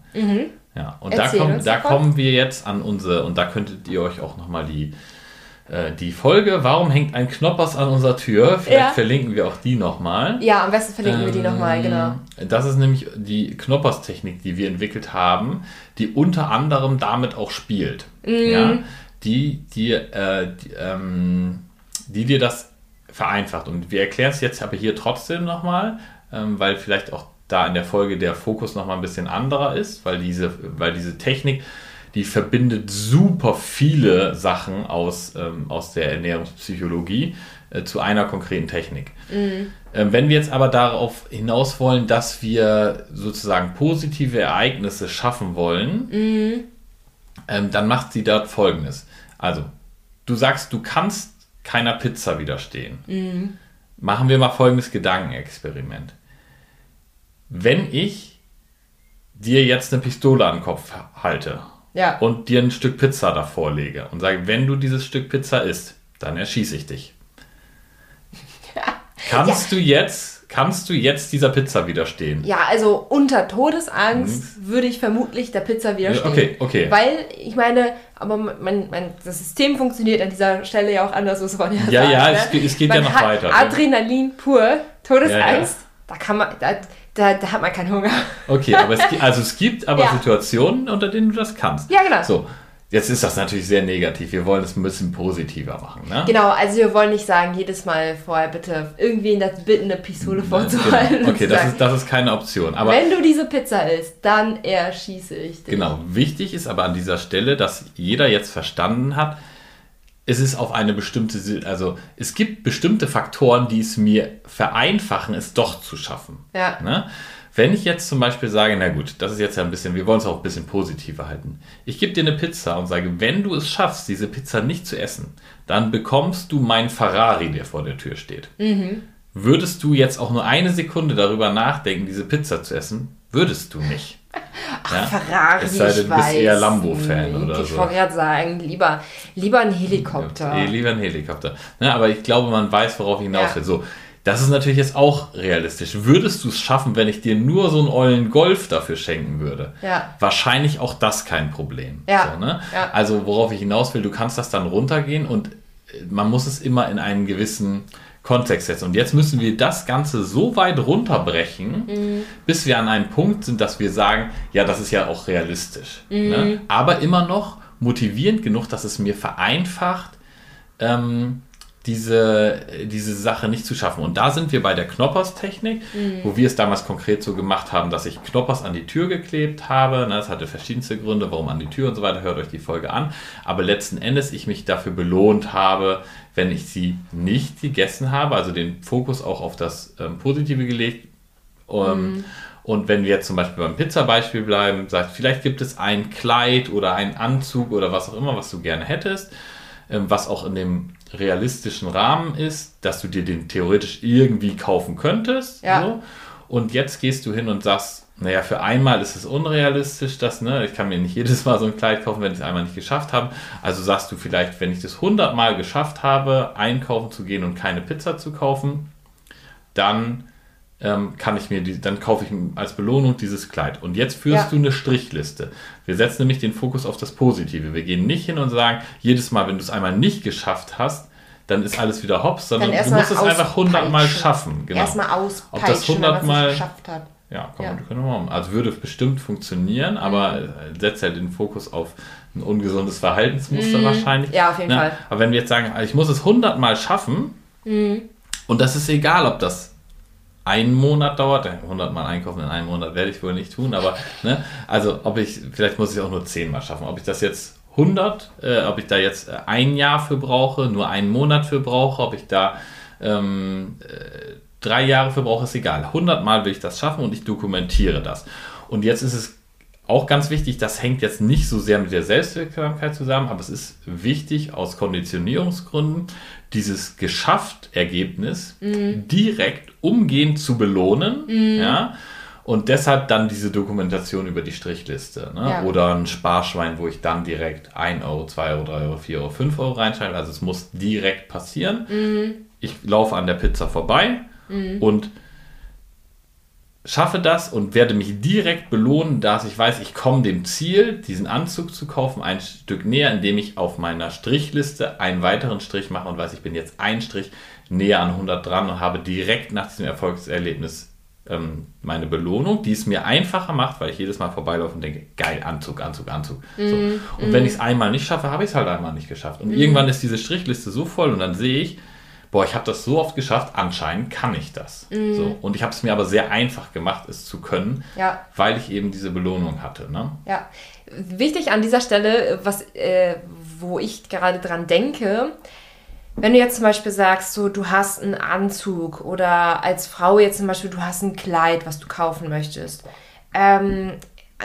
Ja, und da, Erzähl uns da kommen wir jetzt an unsere, und da könntet ihr euch auch nochmal die, äh, die Folge, warum hängt ein Knoppers an unserer Tür? Vielleicht Ja. verlinken wir auch die nochmal. Ja, am besten verlinken wir die Ähm, nochmal, genau. Das ist nämlich die Knoppers-Technik, die wir entwickelt haben, die unter anderem damit auch spielt. Mhm. Ja, die, die, äh, die, ähm, die dir das vereinfacht. Und wir erklären es jetzt aber hier trotzdem nochmal, ähm, weil vielleicht auch da in der Folge der Fokus nochmal ein bisschen anderer ist, weil diese, weil diese Technik, die verbindet super viele Sachen aus, ähm, aus der Ernährungspsychologie äh, zu einer konkreten Technik. Ähm, wenn wir jetzt aber darauf hinaus wollen, dass wir sozusagen positive Ereignisse schaffen wollen, ähm, dann macht sie dort folgendes. Also, du sagst, du kannst keiner Pizza widerstehen. Machen wir mal folgendes Gedankenexperiment. Wenn ich dir jetzt eine Pistole an den Kopf halte Ja. und dir ein Stück Pizza davor lege und sage, wenn du dieses Stück Pizza isst, dann erschieße ich dich. Kannst du jetzt, kannst du jetzt dieser Pizza widerstehen? Ja, also unter Todesangst würde ich vermutlich der Pizza widerstehen. Mhm. Okay, okay. Weil, ich meine, aber mein, mein, das System funktioniert an dieser Stelle ja auch anders, muss man ja Ja, sagen. ja, ne? es geht- es geht man ja noch weiter, ne? Adrenalin pur, Todesangst, Ja, da kann man, da, da, da hat man keinen Hunger. Okay, aber es, also es gibt aber [laughs] Ja. Situationen, unter denen du das kannst. Ja, genau. So, jetzt ist das natürlich sehr negativ. Wir wollen es ein bisschen positiver machen. Ne? Genau, also wir wollen nicht sagen, jedes Mal vorher bitte irgendwie in das bitten, eine Pistole vorzuhalten. Genau. Okay, das ist, das ist keine Option. Aber wenn du diese Pizza isst, dann erschieße ich dich. genau, wichtig ist aber an dieser Stelle, dass jeder jetzt verstanden hat, es ist auf eine bestimmte, also es gibt bestimmte Faktoren, die es mir vereinfachen, es doch zu schaffen. Ja. Ne? Wenn ich jetzt zum Beispiel sage, na gut, das ist jetzt ja ein bisschen, wir wollen es auch ein bisschen positiver halten. Ich gebe dir eine Pizza und sage, wenn du es schaffst, diese Pizza nicht zu essen, dann bekommst du meinen Ferrari, der vor der Tür steht. Würdest du jetzt auch nur eine Sekunde darüber nachdenken, diese Pizza zu essen? Würdest du nicht. Ja? Ferrari, Es sei denn, ich du bist eher Lambo-Fan nicht. oder Ich so. wollte gerade sagen, lieber, lieber ein Helikopter. Eh, lieber ein Helikopter. Ne, aber ich glaube, man weiß, worauf ich hinaus Ja. will. So, das ist natürlich jetzt auch realistisch. Würdest du es schaffen, wenn ich dir nur so einen ollen Golf dafür schenken würde? Ja. Wahrscheinlich auch das kein Problem. Ja. So, ne? Ja. Also, worauf ich hinaus will, du kannst das dann runtergehen und äh, man muss es immer in einen gewissen Kontext setzen. Und jetzt müssen wir das Ganze so weit runterbrechen, Mhm. bis wir an einem Punkt sind, dass wir sagen, ja, das ist ja auch realistisch. Mhm. Ne? Aber immer noch motivierend genug, dass es mir vereinfacht, ähm, diese, diese Sache nicht zu schaffen. Und da sind wir bei der Knoppers-Technik, mhm. wo wir es damals konkret so gemacht haben, dass ich Knoppers an die Tür geklebt habe. Das hatte verschiedenste Gründe, warum an die Tür und so weiter. Hört euch die Folge an. Aber letzten Endes ich mich dafür belohnt habe, wenn ich sie nicht gegessen habe, also den Fokus auch auf das ähm, Positive gelegt. Ähm, mhm. Und wenn wir jetzt zum Beispiel beim Pizza-Beispiel bleiben, sagt, vielleicht gibt es ein Kleid oder einen Anzug oder was auch immer, was du gerne hättest, ähm, was auch in dem realistischen Rahmen ist, dass du dir den theoretisch irgendwie kaufen könntest. Ja. So. Und jetzt gehst du hin und sagst, naja, für einmal ist es unrealistisch, dass, ne, ich kann mir nicht jedes Mal so ein Kleid kaufen, wenn ich es einmal nicht geschafft habe. Also sagst du vielleicht, wenn ich das 100 Mal geschafft habe, einkaufen zu gehen und keine Pizza zu kaufen, dann ähm, kann ich mir die, dann kaufe ich als Belohnung dieses Kleid. Und jetzt führst ja. du eine Strichliste. Wir setzen nämlich den Fokus auf das Positive. Wir gehen nicht hin und sagen, jedes Mal, wenn du es einmal nicht geschafft hast, dann ist alles wieder hops, sondern du musst es einfach 100 Mal schaffen. Genau. Erstmal auspeitschen, Ob das 100 Mal geschafft hat. Ja, kann ja. Können wir machen. Also würde bestimmt funktionieren, aber mhm. setzt ja den Fokus auf ein ungesundes Verhaltensmuster mhm. wahrscheinlich. Ja, auf jeden ne? Fall. Aber wenn wir jetzt sagen, ich muss es 100 Mal schaffen, mhm. und das ist egal, ob das einen Monat dauert, 100 Mal einkaufen in einem Monat werde ich wohl nicht tun, aber ne, also ob ich, vielleicht muss ich auch nur 10 Mal schaffen, ob ich das jetzt 100, äh, ob ich da jetzt äh, ein Jahr für brauche, nur einen Monat für brauche, ob ich da ähm, äh, drei Jahre für brauche, ist egal. 100 Mal will ich das schaffen und ich dokumentiere das. Und jetzt ist es auch ganz wichtig, das hängt jetzt nicht so sehr mit der Selbstwirksamkeit zusammen, aber es ist wichtig aus Konditionierungsgründen, dieses Geschafft-Ergebnis mhm. direkt umgehend zu belohnen. Mhm. Ja, und deshalb dann diese Dokumentation über die Strichliste. Ne? Ja. Oder ein Sparschwein, wo ich dann direkt 1 Euro, 2 Euro, 3 Euro, 4 Euro, 5 Euro reinschreibe. Also es muss direkt passieren. Mhm. Ich laufe an der Pizza vorbei mhm. und schaffe das und werde mich direkt belohnen, dass ich weiß, ich komme dem Ziel, diesen Anzug zu kaufen, ein Stück näher, indem ich auf meiner Strichliste einen weiteren Strich mache und weiß, ich bin jetzt ein Strich näher an 100 dran und habe direkt nach diesem Erfolgserlebnis ähm, meine Belohnung, die es mir einfacher macht, weil ich jedes Mal vorbeilaufe und denke, geil, Anzug, Anzug, Anzug. Mm, so. Und mm. wenn ich es einmal nicht schaffe, habe ich es halt einmal nicht geschafft. Und mm. irgendwann ist diese Strichliste so voll und dann sehe ich, boah, ich habe das so oft geschafft, anscheinend kann ich das. Mm. So. Und ich habe es mir aber sehr einfach gemacht, es zu können, ja. weil ich eben diese Belohnung hatte. Ne? Ja, wichtig an dieser Stelle, was, äh, wo ich gerade dran denke, wenn du jetzt zum Beispiel sagst, so du hast einen Anzug oder als Frau jetzt zum Beispiel, du hast ein Kleid, was du kaufen möchtest, ähm,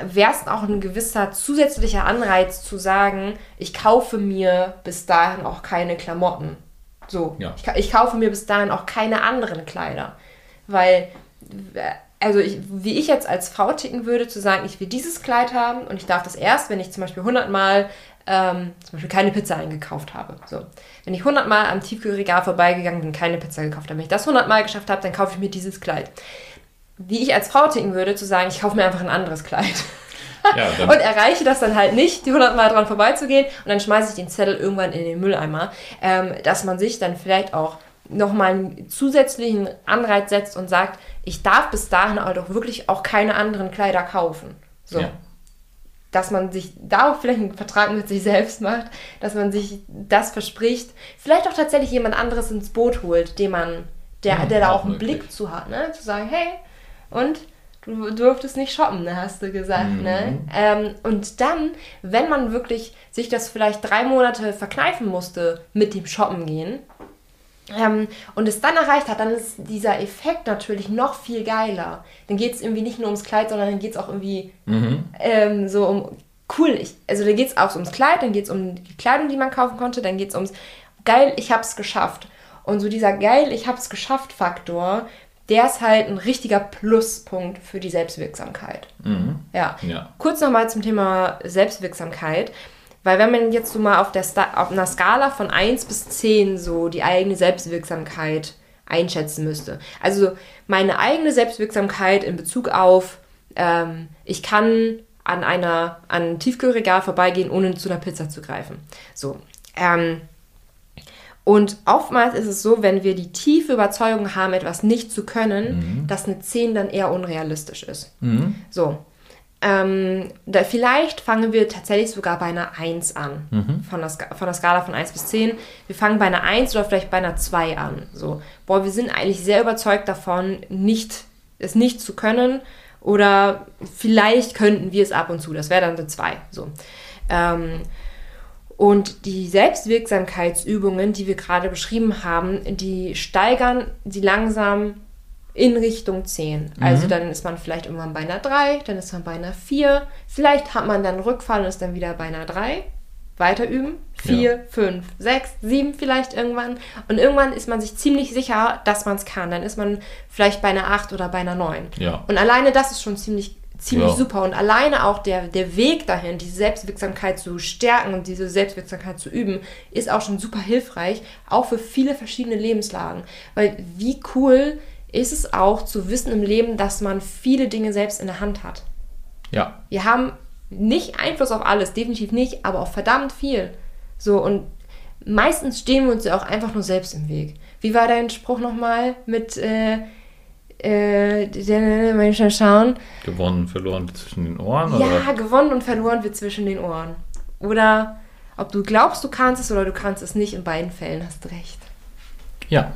wäre es auch ein gewisser zusätzlicher Anreiz zu sagen, ich kaufe mir bis dahin auch keine Klamotten. So, ja. ich, ich, kaufe mir bis dahin auch keine anderen Kleider. Weil, also ich, wie ich jetzt als Frau ticken würde, zu sagen, ich will dieses Kleid haben und ich darf das erst, wenn ich zum Beispiel 100 Mal ähm, zum Beispiel keine Pizza eingekauft habe. So. Wenn ich 100 Mal am Tiefkühlregal vorbeigegangen bin, keine Pizza gekauft habe, wenn ich das 100 Mal geschafft habe, dann kaufe ich mir dieses Kleid. Wie ich als Frau ticken würde, zu sagen, ich kaufe mir einfach ein anderes Kleid. [laughs] Ja, und erreiche das dann halt nicht, die 100 Mal dran vorbeizugehen und dann schmeiße ich den Zettel irgendwann in den Mülleimer, ähm, dass man sich dann vielleicht auch nochmal einen zusätzlichen Anreiz setzt und sagt, ich darf bis dahin aber doch wirklich auch keine anderen Kleider kaufen. So. Ja dass man sich da auch vielleicht einen Vertrag mit sich selbst macht, dass man sich das verspricht, vielleicht auch tatsächlich jemand anderes ins Boot holt, dem man, der, ja, der da auch einen möglich. Blick zu hat, ne? Zu sagen, hey, und du durftest nicht shoppen, ne, hast du gesagt, ne? mhm. ne? Ähm, und dann, wenn man wirklich sich das vielleicht drei Monate verkneifen musste mit dem Shoppen gehen, ähm, und es dann erreicht hat, dann ist dieser Effekt natürlich noch viel geiler. Dann geht es irgendwie nicht nur ums Kleid, sondern dann geht es auch irgendwie mhm. ähm, so um cool. Ich, also dann geht es auch ums Kleid, dann geht es um die Kleidung, die man kaufen konnte, dann geht es ums geil, ich hab's geschafft. Und so dieser geil, ich hab's geschafft Faktor, der ist halt ein richtiger Pluspunkt für die Selbstwirksamkeit. Mhm. Ja. ja. Kurz nochmal zum Thema Selbstwirksamkeit. Weil wenn man jetzt so mal auf, der auf einer Skala von 1 bis 10 so die eigene Selbstwirksamkeit einschätzen müsste. Also meine eigene Selbstwirksamkeit in Bezug auf, ähm, ich kann an einer an einem Tiefkühlregal vorbeigehen, ohne zu einer Pizza zu greifen. So. Ähm, und oftmals ist es so, wenn wir die tiefe Überzeugung haben, etwas nicht zu können, mhm. dass eine 10 dann eher unrealistisch ist. Mhm. So. Ähm, da, vielleicht fangen wir tatsächlich sogar bei einer 1 an. Von, der, von der Skala von 1 bis 10. Wir fangen bei einer 1 oder vielleicht bei einer 2 an. So, boah, wir sind eigentlich sehr überzeugt davon, nicht, es nicht zu können. Oder vielleicht könnten wir es ab und zu. Das wäre dann eine 2. So. Ähm, und die Selbstwirksamkeitsübungen, die wir gerade beschrieben haben, die steigern sie langsam in Richtung 10. Also dann ist man vielleicht irgendwann bei einer 3, dann ist man bei einer 4. Vielleicht hat man dann Rückfall und ist dann wieder bei einer 3. Weiter üben. 4, 5, 6, 7 vielleicht irgendwann. Und irgendwann ist man sich ziemlich sicher, dass man es kann. Dann ist man vielleicht bei einer 8 oder bei einer 9. Ja. Und alleine das ist schon ziemlich, ziemlich Ja. super. Und alleine auch der, der Weg dahin, diese Selbstwirksamkeit zu stärken und diese Selbstwirksamkeit zu üben, ist auch schon super hilfreich, auch für viele verschiedene Lebenslagen. Weil wie cool ist es auch zu wissen im Leben, dass man viele Dinge selbst in der Hand hat. Ja. Wir haben nicht Einfluss auf alles, definitiv nicht, aber auf verdammt viel. So, und meistens stehen wir uns ja auch einfach nur selbst im Weg. Wie war dein Spruch nochmal mit, äh, äh, mal schauen. Gewonnen, verloren zwischen den Ohren? Ja, Oder? gewonnen und verloren wird zwischen den Ohren. Oder ob du glaubst, du kannst es oder du kannst es nicht, in beiden Fällen hast du recht. Ja,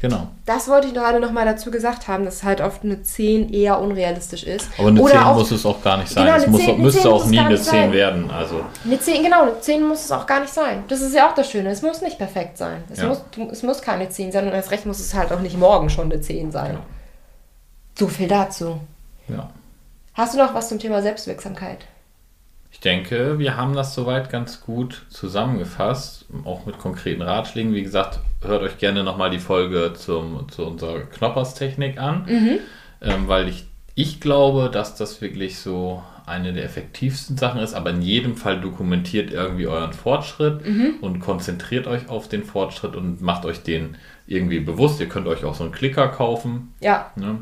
genau. Das wollte ich gerade nochmal dazu gesagt haben, dass halt oft eine 10 eher unrealistisch ist. Aber eine Oder 10 auch- muss es auch gar nicht sein. Genau, es muss, 10 eine müsste 10 auch muss nie eine nicht 10 sein. werden. Also, Eine 10, genau, eine 10 muss es auch gar nicht sein. Das ist ja auch das Schöne. Es muss nicht perfekt sein. Es, Ja. muss, es muss keine 10 sein und erst recht muss es halt auch nicht morgen schon eine 10 sein. So viel dazu. ja. Hast du noch was zum Thema Selbstwirksamkeit? Ich denke, wir haben das soweit ganz gut zusammengefasst, auch mit konkreten Ratschlägen. Wie gesagt, hört euch gerne nochmal die Folge zum, zu unserer Knopperstechnik an, ähm, weil ich, ich glaube, dass das wirklich so eine der effektivsten Sachen ist, aber in jedem Fall dokumentiert irgendwie euren Fortschritt und konzentriert euch auf den Fortschritt und macht euch den irgendwie bewusst. Ihr könnt euch auch so einen Klicker kaufen, Ja, Ne?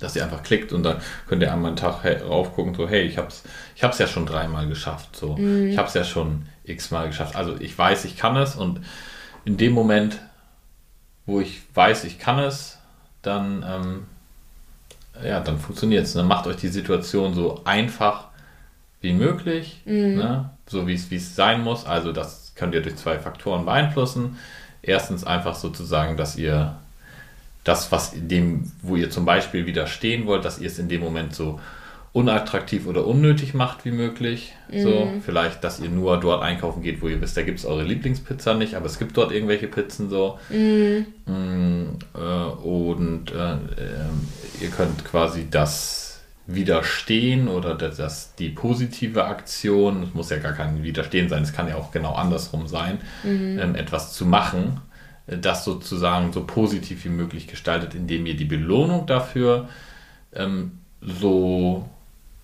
Dass ihr einfach klickt und dann könnt ihr einmal einen Tag raufgucken, so, hey, ich hab's, ich hab's ja schon dreimal geschafft. So. Ich hab's ja schon x-mal geschafft. Also ich weiß, ich kann es und in dem Moment, wo ich weiß, ich kann es, dann, ähm, ja, dann funktioniert es. Dann macht euch die Situation so einfach wie möglich, ne? so wie es sein muss. Also das könnt ihr durch zwei Faktoren beeinflussen. Erstens einfach sozusagen, dass ihr das, was in dem, wo ihr zum Beispiel widerstehen wollt, dass ihr es in dem Moment so unattraktiv oder unnötig macht wie möglich. So, vielleicht, dass ihr nur dort einkaufen geht, wo ihr wisst, da gibt es eure Lieblingspizza nicht, aber es gibt dort irgendwelche Pizzen so. Mm, äh, und äh, ähm, ihr könnt quasi das Widerstehen oder das, die positive Aktion, es muss ja gar kein Widerstehen sein, es kann ja auch genau andersrum sein, ähm, etwas zu machen, äh, das sozusagen so positiv wie möglich gestaltet, indem ihr die Belohnung dafür ähm, so,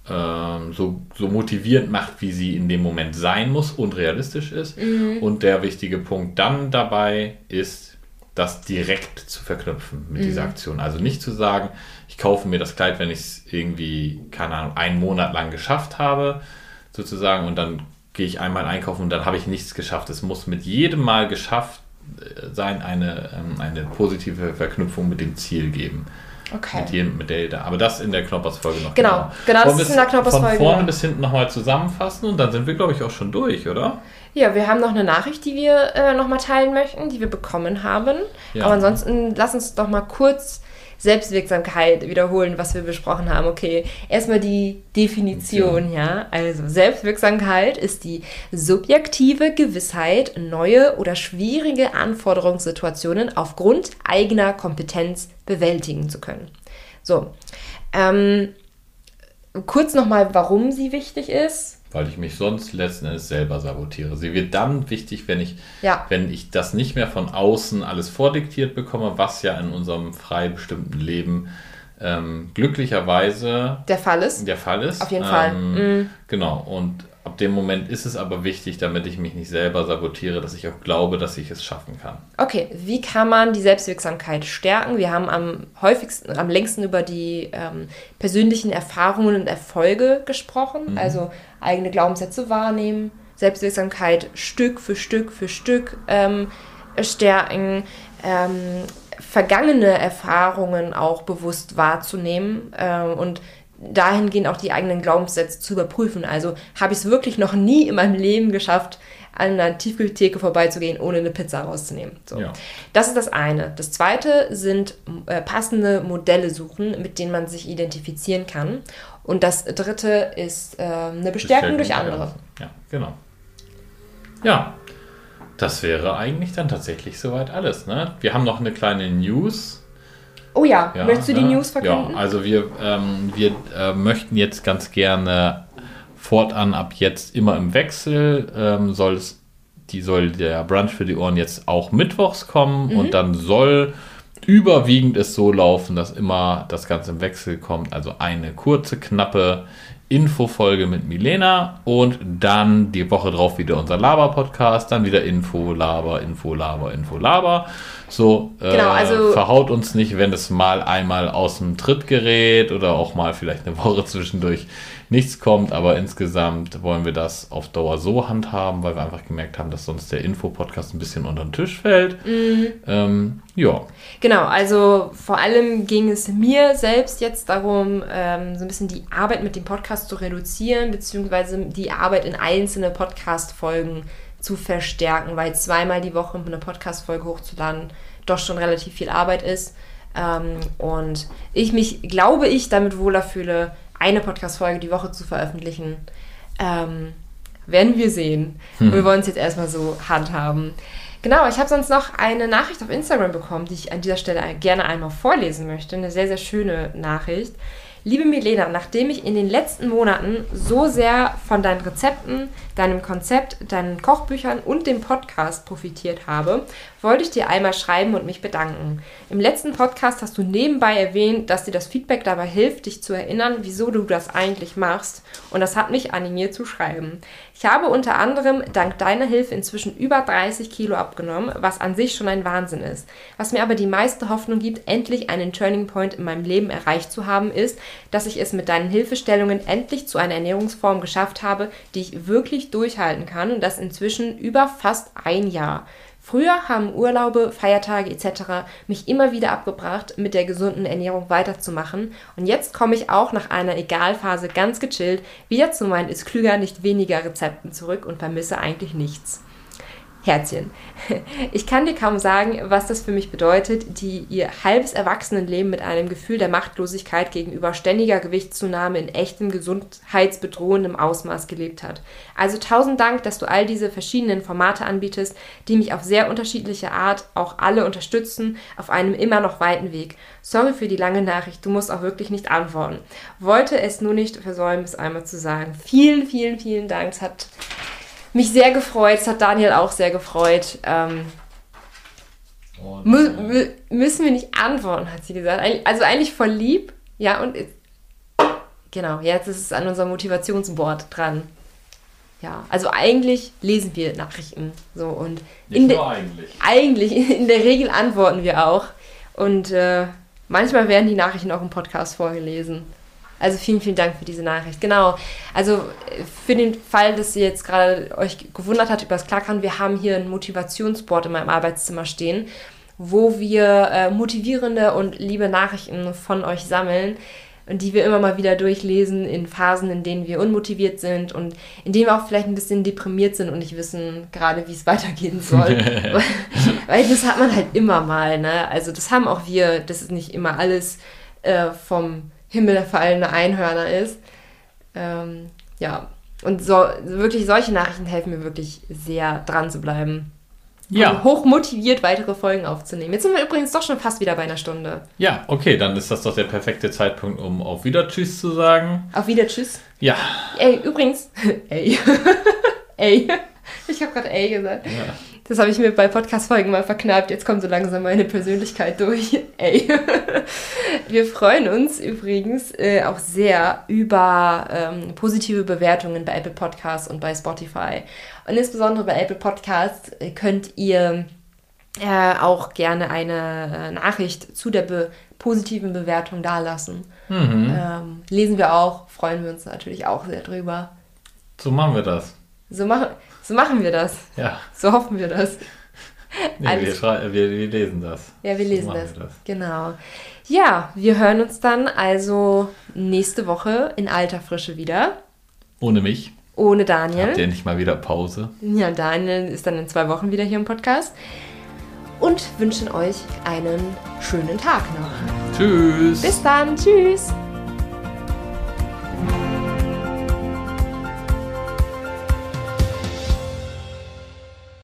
ähm, so, so motivierend macht, wie sie in dem Moment sein muss und realistisch ist. Und der wichtige Punkt dann dabei ist, das direkt zu verknüpfen mit dieser Aktion. Also nicht zu sagen, ich kaufe mir das Kleid, wenn ich es irgendwie, keine Ahnung, einen Monat lang geschafft habe, sozusagen, und dann gehe ich einmal einkaufen und dann habe ich nichts geschafft. Es muss mit jedem Mal geschafft sein, eine, ähm, eine positive Verknüpfung mit dem Ziel geben. okay. Mit, jedem, mit der da. Aber das in der Knoppersfolge noch. Genau, genau, das Wollen wir ist in der Knoppersfolge, Von vorne bis hinten nochmal zusammenfassen und dann sind wir, glaube ich, auch schon durch, oder? Ja, wir haben noch eine Nachricht, die wir äh, nochmal teilen möchten, die wir bekommen haben. Ja. Aber ansonsten lass uns doch mal kurz Selbstwirksamkeit wiederholen, was wir besprochen haben. Okay, erstmal die Definition, ja. Also Selbstwirksamkeit ist die subjektive Gewissheit, neue oder schwierige Anforderungssituationen aufgrund eigener Kompetenz bewältigen zu können. So, ähm, kurz nochmal, warum sie wichtig ist. Weil ich mich sonst letzten Endes selber sabotiere. Sie wird dann wichtig, wenn ich, Ja. wenn ich das nicht mehr von außen alles vordiktiert bekomme, was ja in unserem frei bestimmten Leben ähm, glücklicherweise Der Fall ist. der Fall ist. Auf jeden Fall. Ähm, Mhm. Genau. Und ab dem Moment ist es aber wichtig, damit ich mich nicht selber sabotiere, dass ich auch glaube, dass ich es schaffen kann. Okay, wie kann man die Selbstwirksamkeit stärken? Wir haben am häufigsten, am längsten über die ähm, persönlichen Erfahrungen und Erfolge gesprochen, also eigene Glaubenssätze wahrnehmen, Selbstwirksamkeit Stück für Stück für Stück ähm, stärken, ähm, vergangene Erfahrungen auch bewusst wahrzunehmen ähm, und dahingehend auch die eigenen Glaubenssätze zu überprüfen. Also habe ich es wirklich noch nie in meinem Leben geschafft, an einer Tiefkühltheke vorbeizugehen, ohne eine Pizza rauszunehmen. So. Ja. Das ist das eine. Das zweite sind äh, passende Modelle suchen, mit denen man sich identifizieren kann. Und das dritte ist äh, eine Bestärkung, Bestärkung durch andere. Ja, genau. Ja, das wäre eigentlich dann tatsächlich soweit alles. Ne? Wir haben noch eine kleine News. Oh ja, ja möchtest du die ne? News verkünden? Ja, also wir, ähm, wir äh, möchten jetzt ganz gerne fortan ab jetzt immer im Wechsel ähm, soll es, die soll der Brunch für die Ohren jetzt auch mittwochs kommen mhm. und dann soll überwiegend es so laufen, dass immer das Ganze im Wechsel kommt. Also eine kurze, knappe Infofolge mit Milena und dann die Woche drauf wieder unser Laber-Podcast, dann wieder Info, Laber, Info, Laber, Info, Laber. So, äh, genau, also verhaut uns nicht, wenn es mal einmal aus dem Tritt gerät oder auch mal vielleicht eine Woche zwischendurch nichts kommt, aber insgesamt wollen wir das auf Dauer so handhaben, weil wir einfach gemerkt haben, dass sonst der Info-Podcast ein bisschen unter den Tisch fällt. Mhm. Ähm, ja. Genau, also vor allem ging es mir selbst jetzt darum, ähm, so ein bisschen die Arbeit mit dem Podcast zu reduzieren, beziehungsweise die Arbeit in einzelne Podcast-Folgen zu verstärken, weil zweimal die Woche eine Podcast-Folge hochzuladen doch schon relativ viel Arbeit ist. Ähm, und ich mich, glaube ich, damit wohler fühle, eine Podcast-Folge die Woche zu veröffentlichen. Ähm, werden wir sehen. Hm. Wir wollen es jetzt erstmal so handhaben. Genau, ich habe sonst noch eine Nachricht auf Instagram bekommen, die ich an dieser Stelle gerne einmal vorlesen möchte. Eine sehr, sehr schöne Nachricht. Liebe Milena, nachdem ich in den letzten Monaten so sehr von deinen Rezepten, deinem Konzept, deinen Kochbüchern und dem Podcast profitiert habe, wollte ich dir einmal schreiben und mich bedanken. Im letzten Podcast hast du nebenbei erwähnt, dass dir das Feedback dabei hilft, dich zu erinnern, wieso du das eigentlich machst. Und das hat mich animiert zu schreiben. Ich habe unter anderem dank deiner Hilfe inzwischen über 30 Kilo abgenommen, was an sich schon ein Wahnsinn ist. Was mir aber die meiste Hoffnung gibt, endlich einen Turning Point in meinem Leben erreicht zu haben, ist, dass ich es mit deinen Hilfestellungen endlich zu einer Ernährungsform geschafft habe, die ich wirklich durchhalten kann und das inzwischen über fast ein Jahr. Früher haben Urlaube, Feiertage etc. mich immer wieder abgebracht, mit der gesunden Ernährung weiterzumachen. Und jetzt komme ich auch nach einer Egalphase ganz gechillt wieder zu meinen ist klüger nicht weniger Rezepten zurück und vermisse eigentlich nichts. Herzchen. Ich kann dir kaum sagen, was das für mich bedeutet, die ihr halbes Erwachsenenleben mit einem Gefühl der Machtlosigkeit gegenüber ständiger Gewichtszunahme in echtem gesundheitsbedrohendem Ausmaß gelebt hat. Also tausend Dank, dass du all diese verschiedenen Formate anbietest, die mich auf sehr unterschiedliche Art auch alle unterstützen, auf einem immer noch weiten Weg. Sorry für die lange Nachricht, du musst auch wirklich nicht antworten. Wollte es nur nicht versäumen, es einmal zu sagen. Vielen, vielen, vielen Dank. Es hat mich sehr gefreut. Es hat Daniel auch sehr gefreut. Ähm, mü mü müssen wir nicht antworten, hat sie gesagt. Also eigentlich voll lieb. Ja, und genau, jetzt ist es an unserem Motivationsboard dran. Ja, also eigentlich lesen wir Nachrichten. So und in nur eigentlich. Eigentlich, [laughs] in der Regel antworten wir auch. Und äh, manchmal werden die Nachrichten auch im Podcast vorgelesen. Also vielen, vielen Dank für diese Nachricht. Genau. Also für den Fall, dass ihr jetzt gerade euch gewundert habt über das Klarkran, wir haben hier ein Motivationsboard in meinem Arbeitszimmer stehen, wo wir äh, motivierende und liebe Nachrichten von euch sammeln und die wir immer mal wieder durchlesen in Phasen, in denen wir unmotiviert sind und in denen wir auch vielleicht ein bisschen deprimiert sind und nicht wissen gerade, wie es [laughs] weitergehen soll. [laughs] Weil das hat man halt immer mal, ne? Also das haben auch wir, das ist nicht immer alles äh, vom himmelfallende Einhörner ist. Ähm, ja, und so, wirklich solche Nachrichten helfen mir wirklich sehr dran zu bleiben. Ja. Und hoch motiviert weitere Folgen aufzunehmen. Jetzt sind wir übrigens doch schon fast wieder bei einer Stunde. Ja, okay, dann ist das doch der perfekte Zeitpunkt, um auf Wieder Tschüss zu sagen. Auf Wieder Tschüss? Ja. Ey, übrigens, [laughs] ey. [laughs] ey. Ich habe gerade ey gesagt. Ja. Das habe ich mir bei Podcast-Folgen mal verknappt. Jetzt kommt so langsam meine Persönlichkeit durch. [laughs] Ey. Wir freuen uns übrigens äh, auch sehr über ähm, positive Bewertungen bei Apple Podcasts und bei Spotify. Und insbesondere bei Apple Podcasts äh, könnt ihr äh, auch gerne eine äh, Nachricht zu der be positiven Bewertung dalassen. Mhm. Ähm, lesen wir auch, freuen wir uns natürlich auch sehr drüber. So machen wir das. So machen, so machen wir das. Ja. So hoffen wir das. Nee, wir, wir, wir lesen das. Ja, wir So lesen machen das. wir das. Genau. Ja, wir hören uns dann also nächste Woche in alter Frische wieder. Ohne mich. Ohne Daniel. Habt ihr nicht mal wieder Pause? Ja, Daniel ist dann in zwei Wochen wieder hier im Podcast. Und wünschen euch einen schönen Tag noch. Tschüss. Bis dann. Tschüss.